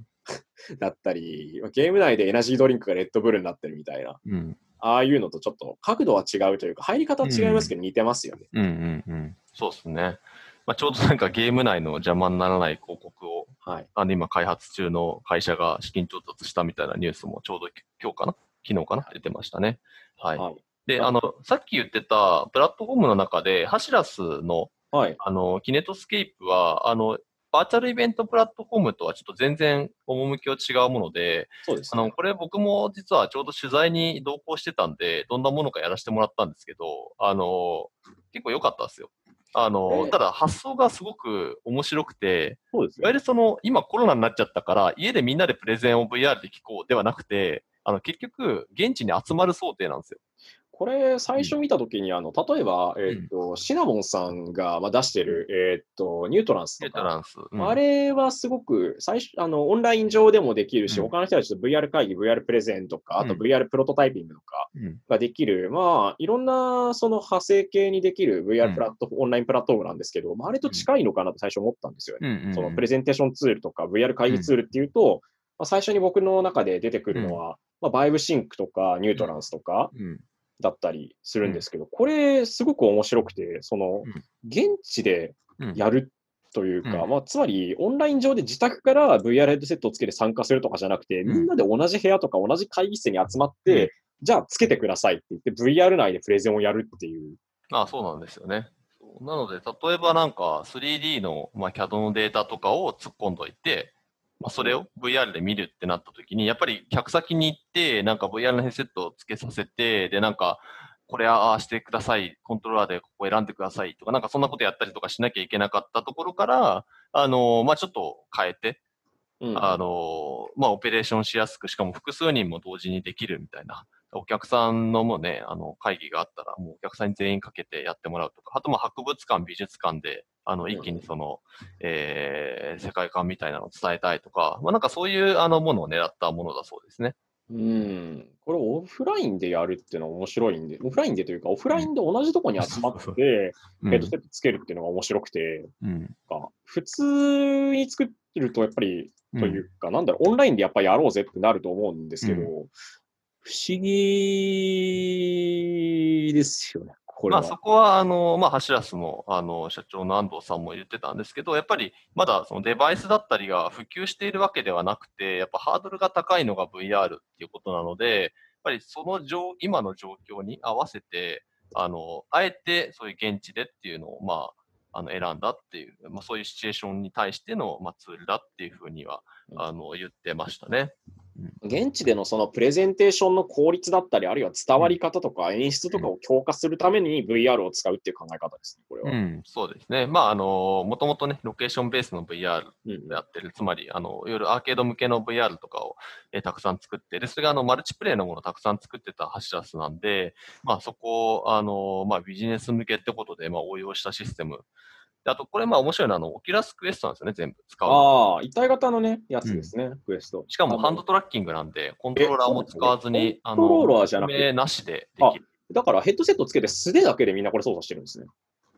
だったり、ゲーム内でエナジードリンクがレッドブルになってるみたいな、うん、ああいうのとちょっと角度は違うというか、入り方は違いますけど似てますよね。うん、うん、うん。そうですね。まあ、ちょうどなんかゲーム内の邪魔にならない広告を、はい。あの今開発中の会社が資金調達したみたいなニュースもちょうど今日かな昨日かな？出てましたね。はい。はい。で、あの、さっき言ってたプラットフォームの中で、ハシラスの、はい。あの、キネトスケープは、あの、バーチャルイベントプラットフォームとはちょっと全然趣は違うもので、そうですね。あの、これ僕も実はちょうど取材に同行してたんで、どんなものかやらせてもらったんですけど、あの、結構良かったですよ。あの、えただ発想がすごく面白くて、そうですいわゆるその、今コロナになっちゃったから、家でみんなでプレゼンを VR で聞こうではなくて、あの、結局、現地に集まる想定なんですよ。これ、最初見たときに、あの、例えば、えっ、と、シナモンさんが、まあ、出してる、えっ、と、ニュートランスとか、あれはすごく最初あのオンライン上でもできるし、うん。他の人たちと VR 会議、VR プレゼンとか、あとうん。VR プロトタイピングとかうん。ができる、まあ、いろんなその派生系にできるう VR ん。プラット、オンラインプラットフォームなんですけど、まあ、あれと近いのかなと最初思ったんですよね。そのプレゼンテーションツールとか VR 会議ツールっていうと、まあ、最初に僕の中で出てくるのは、まあ、バイブシンクとかニュートランスとかうん。だったりするんですけど、これすごく面白くて、そのうん。現地でうん。やるというか、うん。まあ、つまりオンライン上で自宅から VR ヘッドセットをつけて参加するとかじゃなくて、ん。みんなで同じ部屋とか同じ会議室に集まって、うん。じゃあつけてくださいって言って VR 内でプレゼンをやるっていう。あそうなんですよね。なので、例えばなんか 3D の、まあ、CAD のデータとかを突っ込んどいて、まあ、それを VR で見るってなった時に、やっぱり客先に行って、なんか VR のヘッドセットをつけさせて、で、なんか、これああしてください、コントローラーでここ選んでくださいとか、なんかそんなことやったりとかしなきゃいけなかったところから、あのまあ、ちょっと変えて、うんあのまあ、オペレーションしやすく、しかも複数人も同時にできるみたいな。お客さんのもうね、あの、会議があったら、もうお客さんに全員かけてやってもらうとか、あとまあ博物館、美術館で、あの、一気にその、えー世界観みたいなのを伝えたいとか、まあなんかそういうあのものを狙ったものだそうですね。うん。ここれオフラインでやるっていうのは面白いんで、オフラインでというか、オフラインで同じとこに集まって、[LAUGHS] うん。ヘッドセットつけるっていうのが面白くて、うん。か普通に作ってると、やっぱり、というか、なんだろう、オンラインでやっぱりやろうぜってなると思うんですけど、う不思議ですよね、これは。まあそこは、あの、まあ、ハシラスの、あの、社長の安藤さんも言ってたんですけど、やっぱりまだそのデバイスだったりが普及しているわけではなくて、やっぱハードルが高いのが VR っていうことなので、やっぱりその状、今の状況に合わせて、あの、あえてそういう現地でっていうのを、まあ、あの、選んだっていう、まあそういうシチュエーションに対しての、まあ、ツールだっていうふうには、あの、言ってましたね。現地でのそのプレゼンテーションの効率だったり、あるいは伝わり方とか演出とかを強化するために VR を使うっていう考え方ですね、これは。うん、そうですね。まあ、あの、もともとね、ロケーションベースの VR うんやってる、つまり、あの、いわゆるアーケード向けの VR とかを、えーたくさん作って、で、それがあの、マルチプレイのものをたくさん作ってたハシラスなんで、まあ、そこを、あの、まあ、ビジネス向けってことで、まあ、応用したシステム。であと、これ、まあ、面白いのは、あの、 Oculus Quest なんですよね、全部使うの。ああ、一体型のね、やつですね、クエスト。しかも、ハンドトラッキングなんで、コントローラーも使わずに、コントローラーじゃなくて？なしでできる。だからヘッドセットつけて素手だけでみんなこれ操作してるんですね。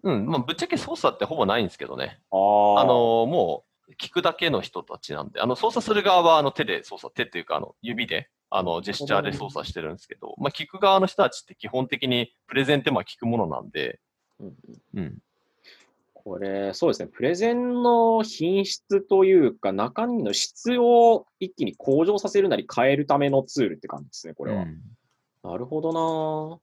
うん、まあ、ぶっちゃけ操作ってほぼないんですけどね。あああの、もう、聞くだけの人たちなんで、あの、操作する側は、あの、手で操作、手っていうか、あの、指で、あの、ジェスチャーで操作してるんですけど、まあ、聞く側の人たちって基本的にプレゼンって、まあ、聞くものなんで、うんうん。これ、そうですね、プレゼンの品質というか、中身の質を一気に向上させるなり変えるためのツールって感じですね、これは。うん。なるほどな。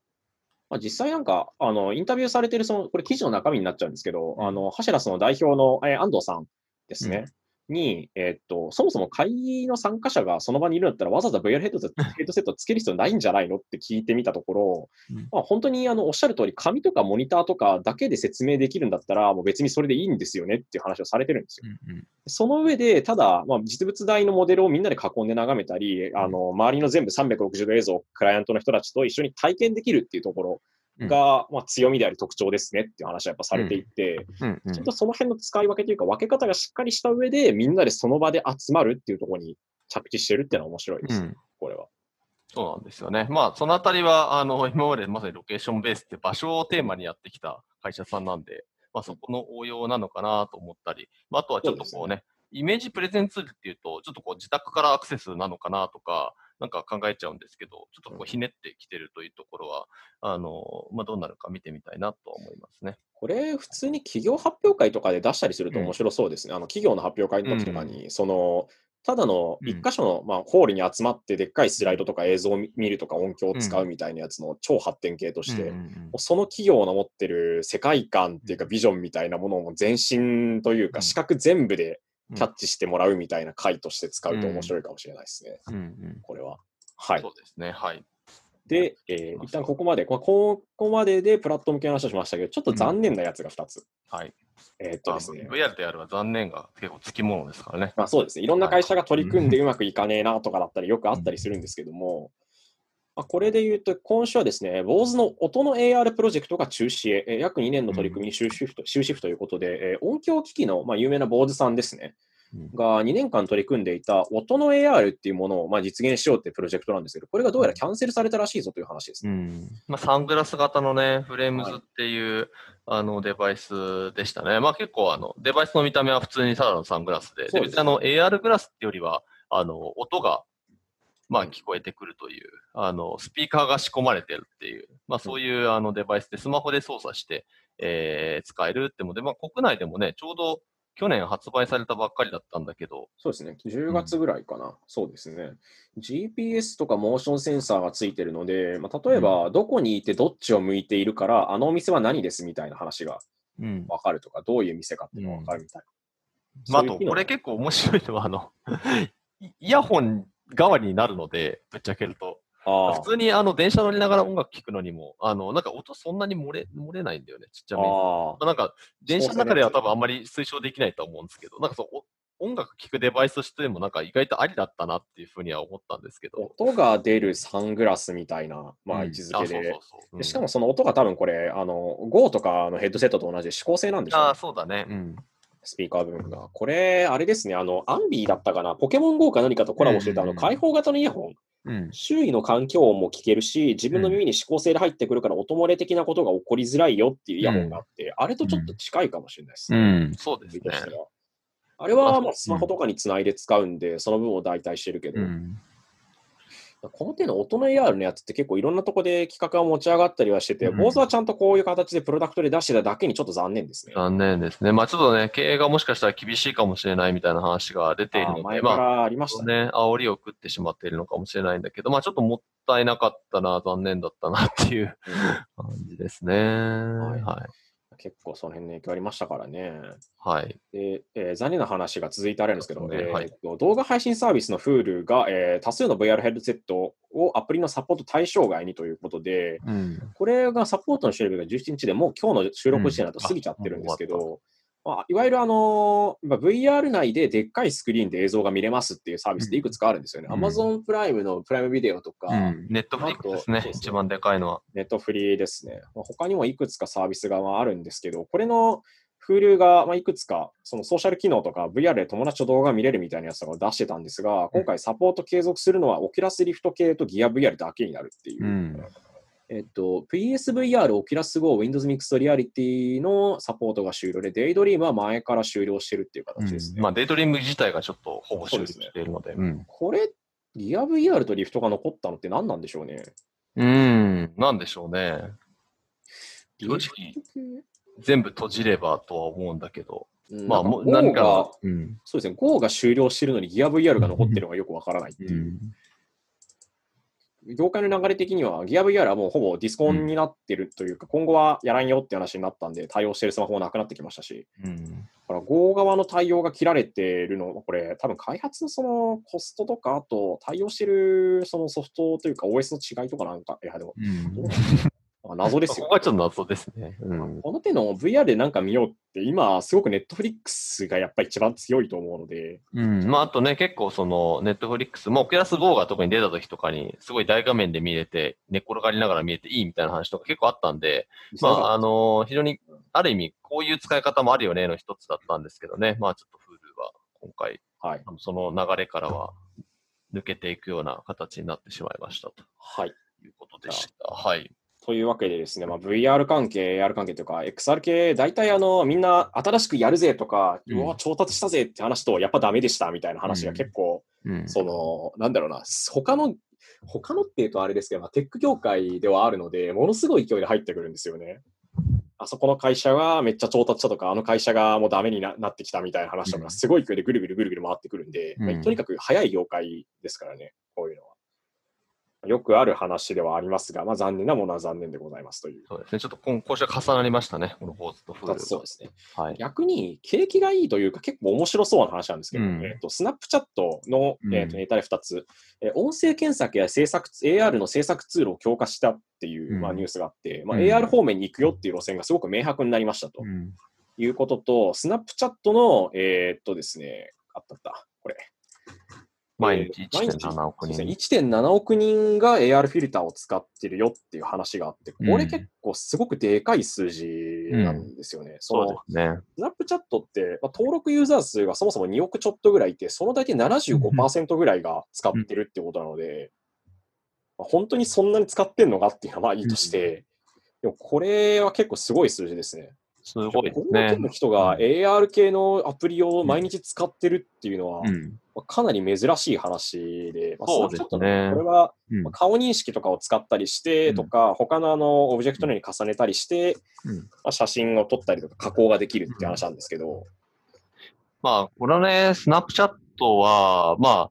まあ、実際なんか、あの、インタビューされてる、その、これ記事の中身になっちゃうんですけど、あの、ハシェラスの代表の、えー安藤さんですね。に、えーっと、そもそも会議の参加者がその場にいるんだったら、わざわざ VR ヘッドセットヘッドセットつける必要ないんじゃないのって聞いてみたところ、うん。まあ、本当にあのおっしゃる通り、紙とかモニターとかだけで説明できるんだったら、もう別にそれでいいんですよねっていう話をされてるんですよ。うんその上で、ただ、まあ、実物大のモデルをみんなで囲んで眺めたり、あの周りの全部360度映像をクライアントの人たちと一緒に体験できるっていうところが、まあ、強みであり特徴ですねっていう話はやっぱされていて、ちょっとその辺の使い分けというか、分け方がしっかりした上で、みんなでその場で集まるっていうところに着地してるっていうのは面白いです、うん。これは。そうなんですよね。まあ、そのあたりは、あの、[LAUGHS] 今までまさにロケーションベースって場所をテーマにやってきた会社さんなんで、まあ、そこの応用なのかなと思ったり、まあ、あとはちょっとこうね、イメージプレゼンツールっていうと、ちょっとこう自宅からアクセスなのかなとか、なんか考えちゃうんですけど、ちょっとこうひねってきてるというところは、あの、まあ、どうなるか見てみたいなとは思いますね。これ、普通に企業発表会とかで出したりすると面白そうですね。あの企業の発表会の時とかに、その、ただのうん。一箇所の、まあ、ホールに集まってでっかいスライドとか映像を見見るとか音響を使うみたいなやつの超発展系として、その企業の持ってる世界観っていうかビジョンみたいなものを全身というかうん。視覚全部でうんキャッチしてもらうみたいな回として使うと面白いかもしれないですね。うんうんこれは。はいそ。うですね。はい。で、えー一旦ここまで、まあここまででプラットフォーム系の話をしましたけど、ちょっと残念なやつが2つ。はい。えーっとですね。VR でやるは残念が結構つきものですからね。まあそうですね。いろんな会社が取り組んでうまくいかねえなとかだったりよくあったりするんですけども、まあ、これで言うと、今週はですね、BOSE の音の AR プロジェクトが中止へ、えー約2年の取り組みに終止符と終止符ということで、えー音響機器の、まあ、有名な BOSE さんですね、うん。が2年間取り組んでいた音の AR っていうものを、まあ、実現しようっていうプロジェクトなんですけど、これがどうやらキャンセルされたらしいぞという話です。ね。うん。まあ、サングラス型のね、フレームズっていう、あのデバイスでしたね。まあ結構あの、デバイスの見た目は普通にただのサングラスで、で別にあの AR グラスってよりは、あの、音が、まあ聞こえてくるという、あの、スピーカーが仕込まれてるっていう、まあそういうあのデバイスでスマホで操作して、えー使えるってもので、まあ国内でもね、ちょうど去年発売されたばっかりだったんだけど、そうですね。10月ぐらいかな。そうですね。GPS とかモーションセンサーがついてるので、まあ、例えば、どこにいてどっちを向いているから、あのお店は何ですみたいな話がうん。わかるとか、どういう店かっていうのがわかるみたいまあ、あと、これ結構面白いのは、あの、イ [LAUGHS] イヤホン代わりになるので、ぶっちゃけると。普通にあの電車乗りながら音楽聴くのにも、あの、なんか音そんなに漏れ、漏れないんだよね、ちっちゃめに。なんか、電車の中では多分あんまり推奨できないと思うんですけど、なんかそう、お音楽聴くデバイスとしてもなんか意外とありだったなっていうふうには思ったんですけど。音が出るサングラスみたいな、まあ、うん位置づけで。しかもその音が多分これ、あの、GO とかのヘッドセットと同じで指向性なんでしょうねああ、そうだね。うん。スピーカー部分が。これ、あれですね、あの、アンビーだったかな、ポケモン GO か何かとコラボしてた、あの、うんうん。うん開放型のイヤホン。うん。周囲の環境音も聞けるし、自分の耳に指向性で入ってくるから音漏れ的なことが起こりづらいよっていうイヤホンがあって、あれとちょっと近いかもしれないですうね。ん、そうですね。あれはまあスマホとかにつないで使うんで、その分を代替してるけど、うん。この手の音の AR のやつって結構いろんなとこで企画が持ち上がったりはしてて、うん坊主はちゃんとこういう形でプロダクトで出してただけにちょっと残念ですね。残念ですね。まあちょっとね、経営がもしかしたら厳しいかもしれないみたいな話が出ているので、あ前かまあ、らありましたね。ね、煽りを食ってしまっているのかもしれないんだけど、まあちょっともったいなかったな、残念だったなっていううん [LAUGHS] 感じですね。はい。結構その辺の影響ありましたからね。はい。でえー残念な話が続いてあるんですけど、ねはいえーと動画配信サービスの Hulu が、えー多数の VR ヘッドセットをアプリのサポート対象外にということで、うん。これがサポートの終了日が17日でもう今日の収録時点だとうん過ぎちゃってるんですけあもど、まあ、いわゆるあのーまあ VR 内ででっかいスクリーンで映像が見れますっていうサービスっていくつかあるんですよね。うん Amazon プライムのプライムビデオとか、うん。 Netflix ですねね一番でかいのは。 Netflix ですね。まあ、他にもいくつかサービスがまああるんですけど、これの Hulu がまあいくつかそのソーシャル機能とか VR で友達と動画見れるみたいなやつとかを出してたんですが、今回サポート継続するのはオキュラスリフト系とギア VR だけになるっていう。うん。えっと、PSVR、 Oculus Go、Windows Mixed Reality のサポートが終了で、 Daydream は前から終了してるっていう形ですね。まあデイドリーム自体がちょっとほぼ終了しているので。うん。これ、ギア VR とリフトが残ったのって何なんでしょうね。うん。なんでしょうね。正直全部閉じればとは思うんだけど。うんまあ、も何かうん。そうですね、GO が終了してるのにギア VR が残ってるのがよくわからないっていう。うん。業界の流れ的には、ギア VR はもうほぼディスコンになってるというか、今後はやらんよって話になったんで、対応してるスマホもなくなってきましたし、うん。だから Go 側の対応が切られてるのは、これ、多分開発のそのコストとか、あと対応してるそのソフトというか OS の違いとかなんか、いや、でも、うん謎ですよここ。がちょっと謎ですね。うん。この手の VR でなんか見ようって、今、すごく Netflix がやっぱり一番強いと思うので、うん。まあ、あとね、結構その、ネットフリックスも、オキュラス GO が特に出た時とかに、すごい大画面で見れて、寝っ転がりながら見れていいみたいな話とか結構あったんで、まあ、あの非常に、ある意味、こういう使い方もあるよねの一つだったんですけどね。まあ、ちょっと Hulu は今回、はい。その流れからは抜けていくような形になってしまいましたとはい。いうことでした。はい。というわけでですね、まあ、VR 関係、AR 関係とか、XR 系、大体あのみんな新しくやるぜとか、うんうわ、調達したぜって話と、やっぱダメでしたみたいな話が結構、うん。その、なんだろうな、他の、他のっていうとあれですけど、まあ、テック業界ではあるので、ものすごい勢いで入ってくるんですよね。あそこの会社がめっちゃ調達したとか、あの会社がもうダメにななってきたみたいな話とか、うんすごい勢いでぐるぐるぐるぐる回ってくるんで、まあうんとにかく早い業界ですからね、こういうのは。よくある話ではありますが、まあ、残念なものは残念でございますという。そうですね。ちょっと今今週は重なりましたね。このポーズとフールそうですね。はい。逆に景気がいいというか結構面白そうな話なんですけど、うんえっとスナップチャットの、うんえっとネタで2つ、えー音声検索や制作 AR の制作ツールを強化したっていう、うんまあ、ニュースがあって、まあ、うん AR 方面に行くよっていう路線がすごく明白になりましたとうん。いうことと、スナップチャットの、えーっとですね、あったあった、これ。毎日えー毎日1.7億人。1.7億人が AR フィルターを使ってるよっていう話があって、これ結構すごくでかい数字なんですよね。そのそうですね。スナップチャットって、まあ、登録ユーザー数がそもそも2億ちょっとぐらいいて、その大体75%ぐらいが使ってるってことなので、まあ本当にそんなに使ってんのかっていうのはまあいいとして、でもこれは結構すごい数字ですね。すごいですねけ。の人が AR 系のアプリを毎日使ってるっていうのは、うん。まあかなり珍しい話で、まあ、そうですね。これはうん。まあ顔認識とかを使ったりしてとか、他のあのオブジェクトのように重ねたりして、うん。まあ、写真を撮ったりとか加工ができるって話なんですけど、まあ、これはね、スナップチャットは、まあ、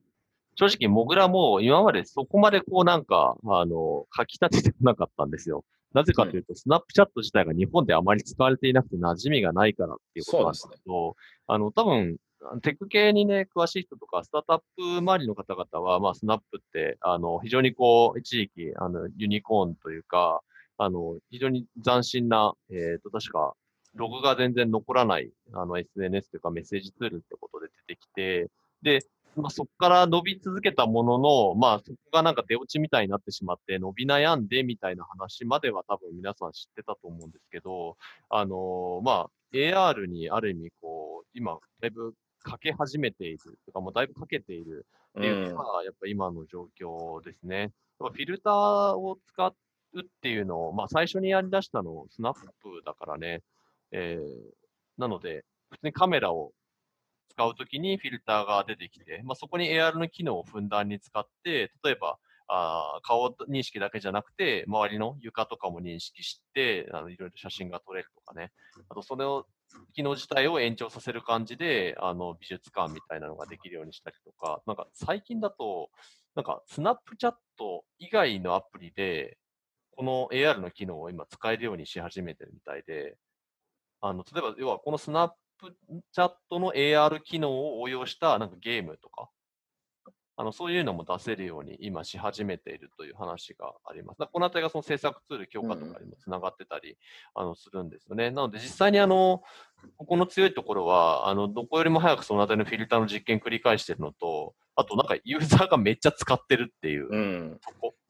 正直、モグラも今までそこまでこうなんか、あの、書き立ててこなかったんですよ。なぜかというと、スナップチャット自体が日本であまり使われていなくて馴染みがないからっていうことなんですけど、あの、多分、テック系にね、詳しい人とか、スタートアップ周りの方々は、まあ、スナップって、あの、非常にこう、一時期、あの、ユニコーンというか、あの、非常に斬新な、えっ、と、確か、ログが全然残らない、あの、SNS というかメッセージツールってことで出てきて、で、まあ、そこから伸び続けたものの、まあ、そこがなんか出落ちみたいになってしまって、伸び悩んでみたいな話までは多分皆さん知ってたと思うんですけど、あのまあ、AR にある意味、こう、今、だいぶかけ始めているとか、もうだいぶかけているっていうのが、やっぱ今の状況ですね。フィルターを使うっていうのを、まあ、最初にやり出したの、スナップだからね。えー、なので、普通にカメラを使うときにフィルターが出てきて、まあ、そこに AR の機能をふんだんに使って、例えば、あ顔認識だけじゃなくて、周りの床とかも認識して、あのいろいろ写真が撮れるとかね。あと、それを、機能自体を延長させる感じで、あの、美術館みたいなのができるようにしたりとか、なんか最近だと、なんか、スナップチャット以外のアプリで、この AR の機能を今使えるようにし始めてるみたいで、あの、例えば、要はこのスナップチャットの AR 機能を応用したなんかゲームとか、あのそういうのも出せるように今し始めているという話があります。このあたりがその制作ツール強化とかにもつながってたり、うん、あのするんですよね。なので実際にあの、ここの強いところは、あのどこよりも早くそのあたりのフィルターの実験繰り返してるのと、あとなんかユーザーがめっちゃ使ってるっていう、うん、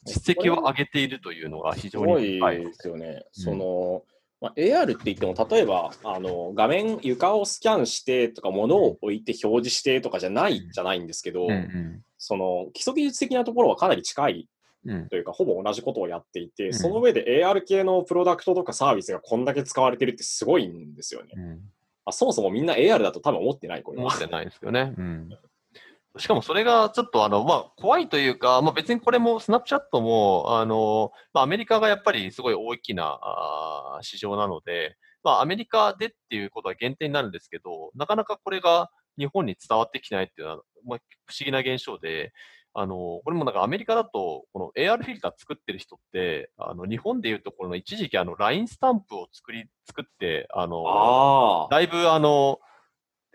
実績を上げているというのが非常に高いですよね。うん、そのまあ、AR って言っても、例えばあの画面、床をスキャンしてとか、物を置いて表示してとかじゃないじゃないんですけど、うんうん、その基礎技術的なところはかなり近いというか、ほぼ同じことをやっていて、その上で AR 系のプロダクトとかサービスがこんだけ使われてるってすごいんですよね。まあ、そもそもみんな AR だと多分思ってない、これは。思ってないですよね。うん [LAUGHS] しかもそれがちょっとあの、まあ、怖いというか、まあ、別にこれもスナップチャットも、あの、まあ、アメリカがやっぱりすごい大きなあ市場なので、まあ、アメリカでっていうことは限定になるんですけど、なかなかこれが日本に伝わってきてないっていうのは、まあ、不思議な現象で、あの、これもなんかアメリカだと、この AR フィルター作ってる人って、あの、日本でいうところの一時期あの、LINE スタンプを作り、作って、あの、だいぶあの、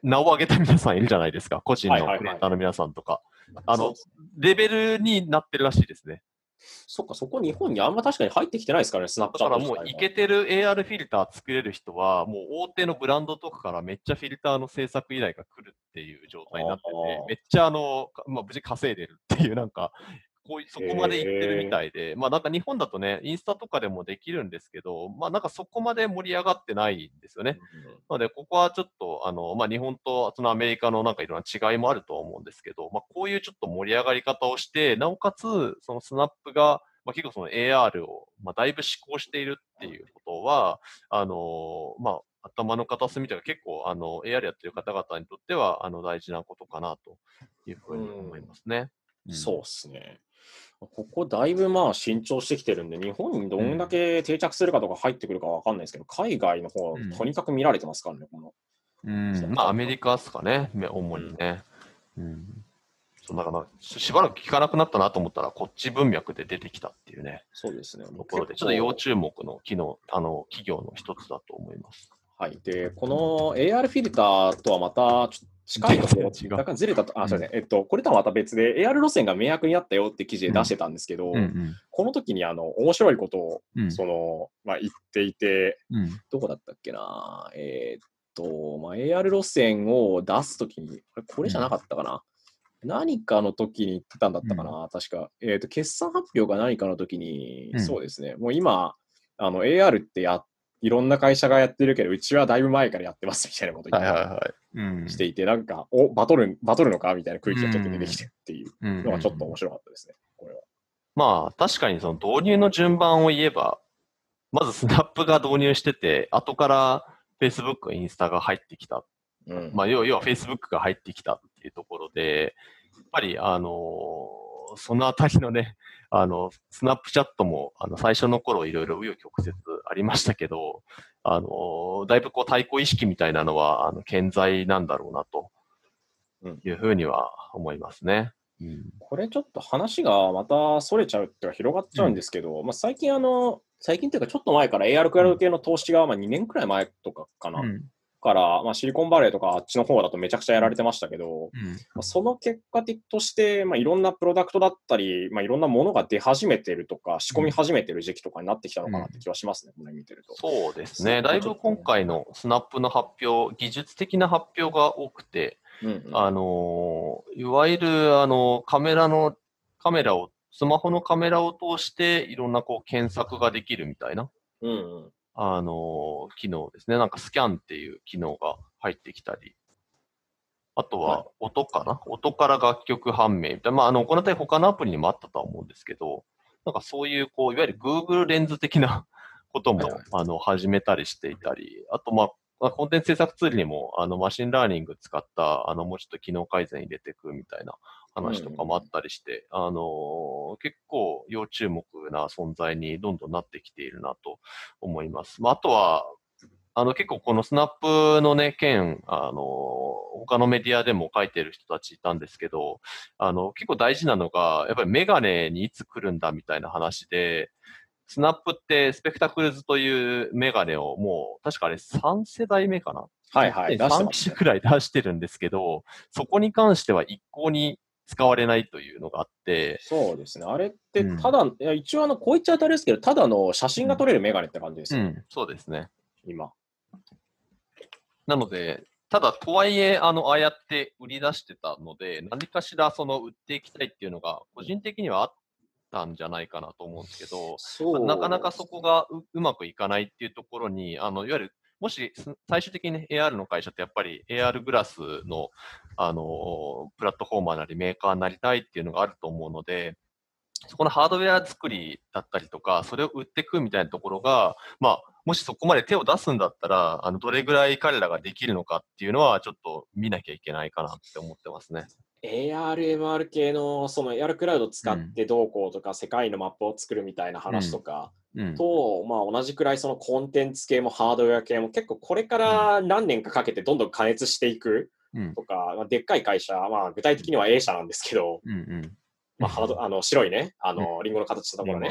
名を挙げた皆さんいるじゃないですか。個人のクリエイターの皆さんとか。あの、レベルになってるらしいですね。そっか、そこ日本にあんま確かに入ってきてないですからね、スナップチャットだからもう、いけてる AR フィルター作れる人は、もう大手のブランドとかからめっちゃフィルターの制作依頼が来るっていう状態になってて、めっちゃあの、まあ、無事稼いでるっていう、なんか、こう [LAUGHS] そこまで行ってるみたいで、まあなんか日本だとね、インスタとかでもできるんですけど、まあなんかそこまで盛り上がってないんですよね。うん、なので、ここはちょっと、あの、まあ日本とそのアメリカのなんかいろんな違いもあると思うんですけど、まあこういうちょっと盛り上がり方をして、なおかつ、そのスナップが、まあ結構その AR を、まあだいぶ施行しているっていうことは、あの、まあ頭の片隅というか結構あの AR やってる方々にとってはあの大事なことかなというふうに思いますね。うん、そうですね。ここだいぶまあ伸長してきてるんで、日本にどんだけ定着するかとか入ってくるかわかんないですけど、海外の方はとにかく見られてますからね、この。うん、まあアメリカですかね、主にね。うん。そうだからしばらく聞かなくなったなと思ったら、こっち文脈で出てきたっていうね。そうですね。ところで、ちょっと要注目の機能、あの、企業の一つだと思います。はい。で、この AR フィルターとはまたちょっ近いところ、若干ずれたと、あ、すみません、えっと、これとはまた別で、AR 路線が迷惑になったよって記事で出してたんですけど、うんうん、この時にあの面白いことを、うん、そのまあ、言っていて、うん、どこだったっけな、えー、っと、まあ、AR 路線を出すときに、これじゃなかったかな？何かの時に言ってたんだったかな、確か。えっ、と、決算発表か何かの時に、そうですね、もう今、あの AR ってやっいろんな会社がやってるけど、うちはだいぶ前からやってますみたいなこと言ってしていて、なんか、お、バトル、バトルのかみたいな空気がちょっと出てきてっていうのがちょっと面白かったですね、これは。まあ、確かにその導入の順番を言えば、まずスナップが導入してて、後から Facebook、インスタが入ってきた。うん、まあ、要は Facebook が入ってきたっていうところで、やっぱり、あのー、そのあたりのね、あの、スナップチャットも、あの、最初の頃いろいろ紆余曲折ありましたけど、あの、だいぶこう対抗意識みたいなのは、あの、健在なんだろうな、というふうには思いますね。うん、これちょっと話がまたそれちゃうっていうか広がっちゃうんですけど、うん、まあ、最近あの、最近というかちょっと前から AR クラウド系の投資がまあ2年くらい前とかかな、うん、から、まあ、シリコンバレーとかあっちの方だとめちゃくちゃやられてましたけど、うん、まあ、その結果的として、まあ、いろんなプロダクトだったり、まあ、いろんなものが出始めてるとか、仕込み始めてる時期とかになってきたのかなって気はしますね、これ見てると。そうですね。だいぶ今回のスナップの発表、技術的な発表が多くて、うんうん、あの、いわゆる、あの、カメラの、カメラを、スマホのカメラを通して、いろんなこう検索ができるみたいな。うんうんあの、機能ですね。なんかスキャンっていう機能が入ってきたり。あとは音かな、音から楽曲判明みたいな。まあ、あの、この辺り他のアプリにもあったとは思うんですけど、なんかそういう、こう、いわゆる Google レンズ的な [LAUGHS] ことも、はいはい。あの、始めたりしていたり、あと、まあ、まあコンテンツ制作ツールにも、あの、 machine learning 使った、あの、もうちょっと機能改善入れていくみたいな話とかもあったりして、あの、結構要注目な存在にどんどんなってきているなと思います。まあ、あとは、あの、結構この Snap のね、件、あの、他のメディアでも書いてる人たちいたんですけど、あの、結構大事なのが、やっぱりメガネにいつ来るんだみたいな話で、スナップってスペクタクルズというメガネをもう、確かあれ3世代目かな？はいはい。出して3ます機種くらい出してるんですけど、そこに関しては一向に使われないというのがあって、そうですね。あれってうん、ただ、いや一応あの、こう言っちゃ当たりですけど、ただの写真が撮れるメガネって感じですよ、うん、そうですね。今。なので、ただ、とはいえ、あの、ああやって売り出してたので、何かしらその売っていきたいっていうのが、個人的にはあったんじゃないかなと思うんですけど、そう。なかなかそこがううまくいかないっていうところに、あのいわゆる、もし最終的に、ね、AR の会社ってやっぱり AR グラスのあのプラットフォーマーなりメーカーになりたいっていうのがあると思うので、そこのハードウェア作りだったりとか、それを売っていくみたいなところが、まあ、もしそこまで手を出すんだったら、あのどれぐらい彼らができるのかっていうのは、ちょっと見なきゃいけないかなって思ってますね。AR、MR 系の、その AR クラウド使ってどうこうとか、世界のマップを作るみたいな話とか、うん、と、まあ、同じくらいそのコンテンツ系もハードウェア系も結構これから何年かかけてどんどん加熱していくうん、とか、まあ、でっかい会社、まあ、具体的には A 社なんですけど。まあ、ハードあの白いね、あのリンゴの形したところね、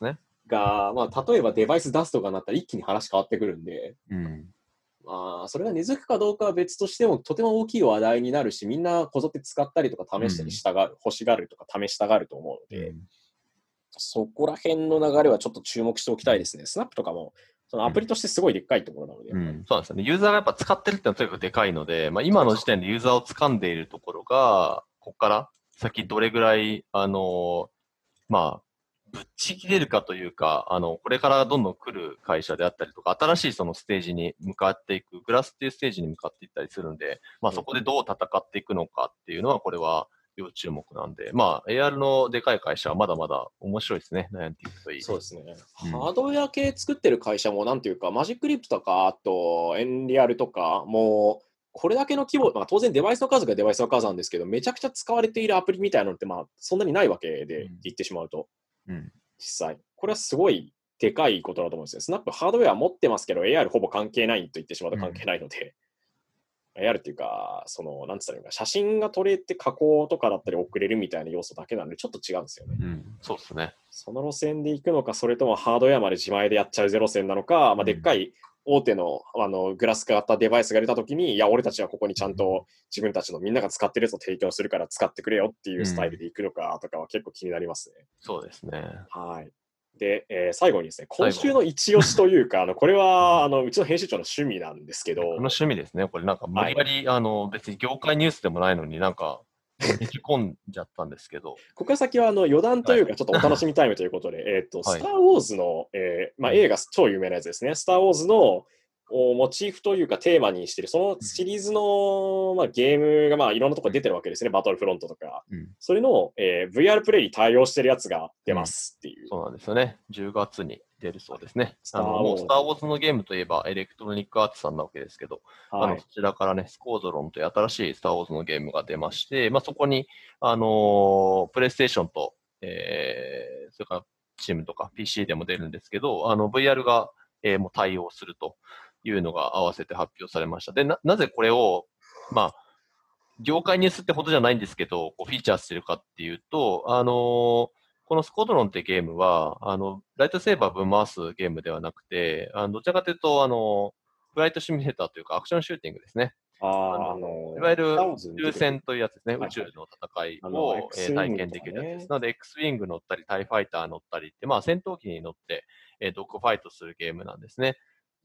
ね。が、まあ、例えばデバイス出すとかになったら一気に話変わってくるんで、うん。まあ、それが根付くかどうかは別としても、とても大きい話題になるし、みんなこぞって使ったりとか試したりしたが、欲しがるとか試したがると思うので、そこら辺の流れはちょっと注目しておきたいですね。スナップとかも、そのアプリとしてすごいでっかいところなので、うん、そうなんですよね。ユーザーがやっぱ使ってるってのはとにかくでかいので、まあ、今の時点でユーザーを掴んでいるところが、ここから先どれぐらい、あの、まあ、ぶっちぎれるかというか、あの、これからどんどん来る会社であったりとか、新しいそのステージに向かっていく、グラスっていうステージに向かっていったりするんで、まあそこでどう戦っていくのかっていうのは、これは要注目なんで、まあ AR のでかい会社はまだまだ面白いですね、ナイアンティックといい。そうですね、うん。ハードウェア系作ってる会社も、なんていうか、マジックリップとか、あと、エンリアルとか、もう、これだけの規模、まあ、当然デバイスの数がデバイスの数なんですけど、めちゃくちゃ使われているアプリみたいなのって、まあ、そんなにないわけで、うん。言ってしまうと、うん。実際。これはすごいでかいことだと思うんですよ。スナップハードウェア持ってますけど、AR ほぼ関係ないと言ってしまうと関係ないので、[LAUGHS] AR っていうか、その、なんつったらいいのか、写真が撮れて加工とかだったり送れるみたいな要素だけなので、ちょっと違うんですよね。うん、そうですね。その路線で行くのか、それともハードウェアまで自前でやっちゃうゼロ線なのか、まあ、でっかい大手のあのグラス型デバイスが出たときに、いや、俺たちはここにちゃんと自分たちのみんなが使ってるやつを提供するから使ってくれよっていうスタイルで行くのかとかは結構気になりますね。そうですね。はい。で、えー最後にですね、今週の一押しというか、あのこれは [LAUGHS] あのうちの編集長の趣味なんですけどこの、趣味ですね。これなんか無理やり、あの、別に業界ニュースでもないのになんか、引き込んじゃったんですけど、ここから先はあの余談というか、ちょっとお楽しみタイムということで、えっと、はい。スター・ウォーズの、えーまあ、映画、超有名なやつですね、スター・ウォーズのおモチーフというかテーマにしている、そのシリーズの、まあ、ゲームが、まあ、いろんなところ出てるわけですね、バトルフロントとか。うんそれの、えー VR プレイに対応してるやつが出ますっていう。そうなんですよね。10月に出るそうですね。スターウォーズあの、もうスター・ウォーズのゲームといえばエレクトロニックアーツさんなわけですけど、あはい。のそちらからね、スコードロンという新しいスター・ウォーズのゲームが出まして、まあ、そこに、あのープレイステーションと、えー、それからチームとか PC でも出るんですけど、あの VR が、えーもう対応するというのが合わせて発表されました。で、ななぜこれを、まあ、業界ニュースってほどじゃないんですけど、こうフィーチャーしてるかっていうと、あのーこのスコードロンってゲームは、あの、ライトセーバーぶん回すゲームではなくて、あのどちらかというと、あの、フライトシミュレーターというかアクションシューティングですね。あーああのいわゆる宇宙船というやつですね、はい宇宙の戦いを、え体験できるやつです。なので、X ウィング乗ったり、タイファイター乗ったりって、まあ、戦闘機に乗って、えードッグファイトするゲームなんですね。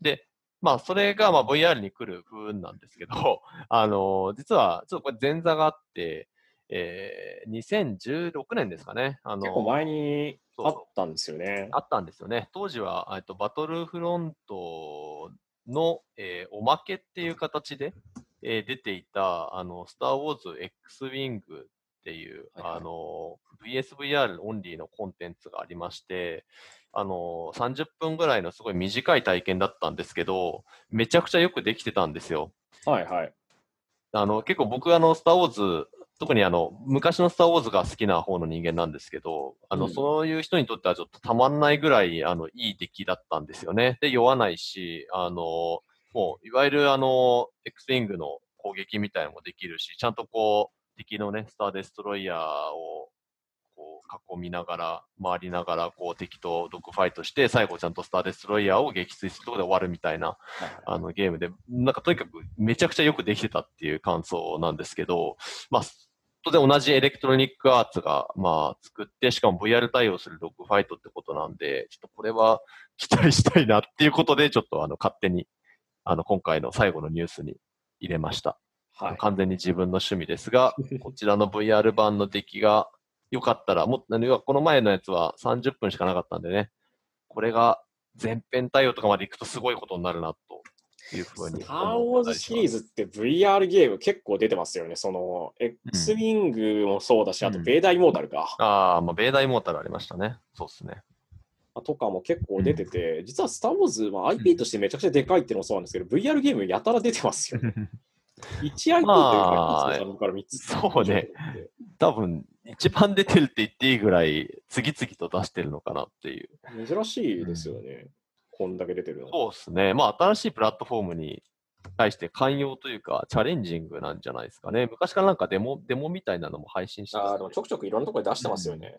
で、まあ、それがまあ VR に来る風なんですけど、[LAUGHS] あのー実は、ちょっとこれ前座があって、えー2016年ですかね。あのー結構前にあったんですよね。あったんですよね。当時は、えっと、バトルフロントの、えーおまけっていう形で、えー出ていた、あの、スター・ウォーズ X ウィングっていう、はいはいあの、VSVR オンリーのコンテンツがありまして、あの、30分ぐらいのすごい短い体験だったんですけど、めちゃくちゃよくできてたんですよ。はいはい。あの、結構僕、あの、スター・ウォーズ、特にあの、昔のスター・ウォーズが好きな方の人間なんですけど、あの、うんそういう人にとってはちょっとたまんないぐらい、あの、いい出来だったんですよね。で、酔わないし、あの、もう、いわゆるあの、X ウィングの攻撃みたいなのもできるし、ちゃんとこう、敵のね、スター・デストロイヤーを、こう、囲みながら、回りながら、こう、敵とドッグファイトして、最後ちゃんとスター・デストロイヤーを撃墜するところで終わるみたいな、あのゲームで、なんかとにかくめちゃくちゃよくできてたっていう感想なんですけど、まあ、当然同じエレクトロニックアーツが、まあ、作って、しかも VR 対応するドッグファイトってことなんで、ちょっとこれは期待したいなっていうことで、ちょっとあの勝手に、あの、今回の最後のニュースに入れました。はい。完全に自分の趣味ですが、[LAUGHS] こちらの VR 版の出来が良かったら、もこの前のやつは30分しかなかったんでね、これが全編対応とかまで行くとすごいことになるな、というふうにスター・ウォーズシリーズって VR ゲーム結構出てますよね。その、X ウィングもそうだし、あと、うんベーダーイモータルか。ああ、まあ、ベーダーイモータルありましたね。そうですね。とかも結構出てて、実はスター・ウォーズ、まあ、IP としてめちゃくちゃでかいっていうのもそうなんですけど、VR ゲームやたら出てますよね。[LAUGHS] 1IP というまあか、1つのから3つ。そうね。多分、一番出てるって言っていいぐらい、次々と出してるのかなっていう。珍しいですよね。こんだけ出てるの。そうですね。まあ、新しいプラットフォームに対して寛容というか、チャレンジングなんじゃないですかね。昔からなんかデモ、デモみたいなのも配信してあでもちょくちょくいろんなところで出してますよね。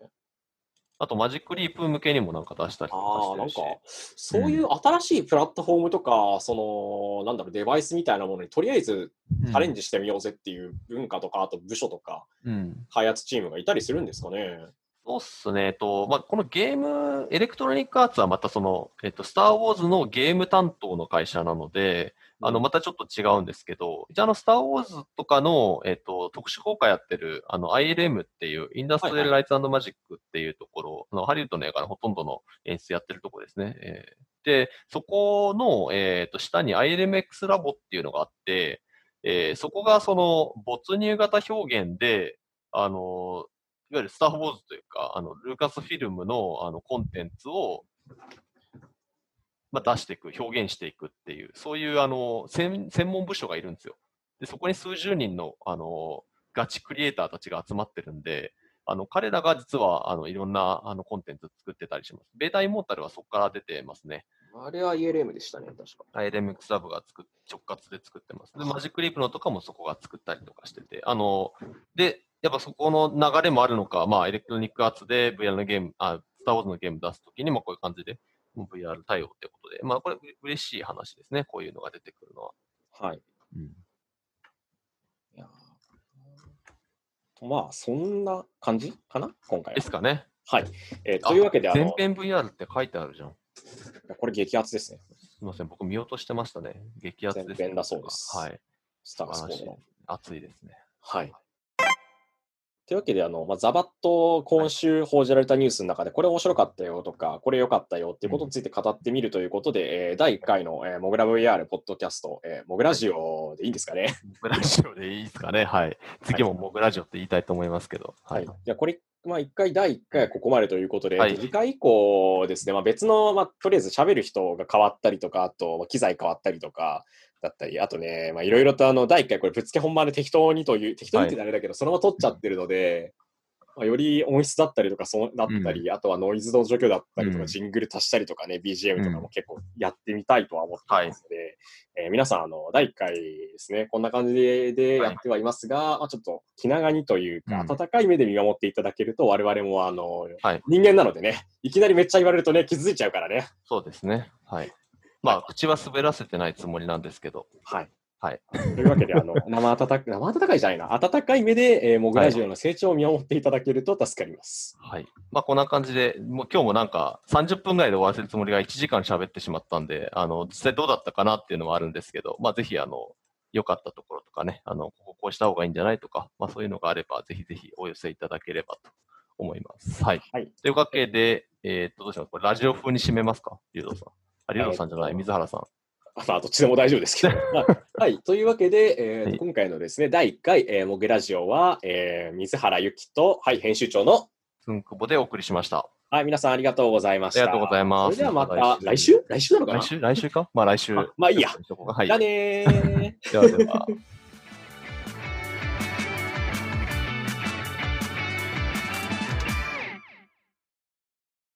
あと、マジックリープ向けにもなんか出したりとああ、なんかかしてるし。、そういう新しいプラットフォームとか、その、なんだろう、デバイスみたいなものにとりあえずチャレンジしてみようぜっていう文化とか、あと部署とか、うん。開発チームがいたりするんですかね。そうっすね。えっと、まあ、このゲーム、エレクトロニックアーツはまたその、えっと、スター・ウォーズのゲーム担当の会社なので、あの、またちょっと違うんですけど、じゃあ、あの、スター・ウォーズとかの、えっと、特殊効果やってる、あの、ILM っていう、インダストリアル・ライツ・マジックっていうところ、あのハリウッドの映画のほとんどの演出やってるところですね。えー。で、そこの、えっと、下に ILMX ラボっていうのがあって、えーそこがその、没入型表現で、あの、いわゆるスター・ウォーズというか、あの、ルーカスフィルムの、あの、コンテンツを、まあ、出していく、表現していくっていう、そういう、あの、専専門部署がいるんですよ。で、そこに数十人の、あの、ガチクリエイターたちが集まってるんで、あの、彼らが実は、あの、いろんな、あの、コンテンツ作ってたりします。ベータイモータルはそこから出てますね。あれは ELM でしたね、確か。ILMX ラブが作っ直轄で作ってます。で、マジックリープのとかもそこが作ったりとかしてて、あの、で、やっぱそこの流れもあるのか、まあ、エレクトロニックアーツで VR のゲーム、あ、スター・ウォーズのゲーム出すときにもこういう感じで、VR 対応ってことで、まあ、これう嬉しい話ですね、こういうのが出てくるのは。はい。うん、いやーまあ、そんな感じかな？今回はです。かね。はい。えーというわけで、あの、全編 VR って書いてあるじゃん。これ激アツですね。すみません、僕見落としてましたね。激アツです、ね。全編だそうですはい。スター・しいの。。熱いですね。はい。というわけで、あのまあ、ザバッと今週報じられたニュースの中で、これ面白かったよとか、これ良かったよっていうことについて語ってみるということで、えー第1回の、えーモグラ VR ポッドキャスト、えーモグラジオでいいんですかね？モグラジオでいいですかね？はい。次もモグラジオって言いたいと思いますけど。はい。じゃあ、これ、まあ、1回、第1回はここまでということで、はい次回以降ですね、まあ、別の、まあ、とりあえず喋る人が変わったりとか、あと、まあ機材変わったりとか、だったり、あとね、まあ、いろいろとあの、第1回これぶっつけ本番で適当にという、適当にってあれだけど、そのまま撮っちゃってるので、まあ、より音質だったりとか、そうだったり、あとはノイズの除去だったりとか、うん。ジングル足したりとかね、BGM とかも結構やってみたいとは思ってますので、えー皆さん、あの、第1回ですね、こんな感じででやってはいますが、まあ、ちょっと気長にというか、うん。温かい目で見守っていただけると、我々も、あの、はい。人間なのでね、いきなりめっちゃ言われるとね、傷ついちゃうからね。そうですね。はい。まあ、口は滑らせてないつもりなんですけど。はい。はい。というわけで、あの、[LAUGHS] 生温かく、生温かいじゃないな、温かい目で、えー、モグラジオの成長を見守っていただけると助かります。はい。まあ、こんな感じで、もう今日もなんか30分ぐらいで終わらせるつもりが1時間喋ってしまったんで、あの、実際どうだったかなっていうのはあるんですけど、まあ、ぜひ、あの、良かったところとかね、あの、こここうした方がいいんじゃないとか、まあ、そういうのがあれば、ぜひぜひお寄せいただければと思います。はい。はい。というわけで、えーっと、どうします？これラジオ風に締めますか？竜道さん。あ、竜道さんじゃない、水原さん。まあ、どっちでも大丈夫ですけど。ま [LAUGHS] あはい。というわけで、えーはい今回のですね、第1回、えー、モゲラジオは、えー水原由紀と、はい、編集長の、すんくぼでお送りしました。はい、皆さんありがとうございました。ありがとうございますそれではまた来週来週？なのかな？来週？来週か？まあ来週。あまあいいや。じゃあねー。[LAUGHS] ではでは。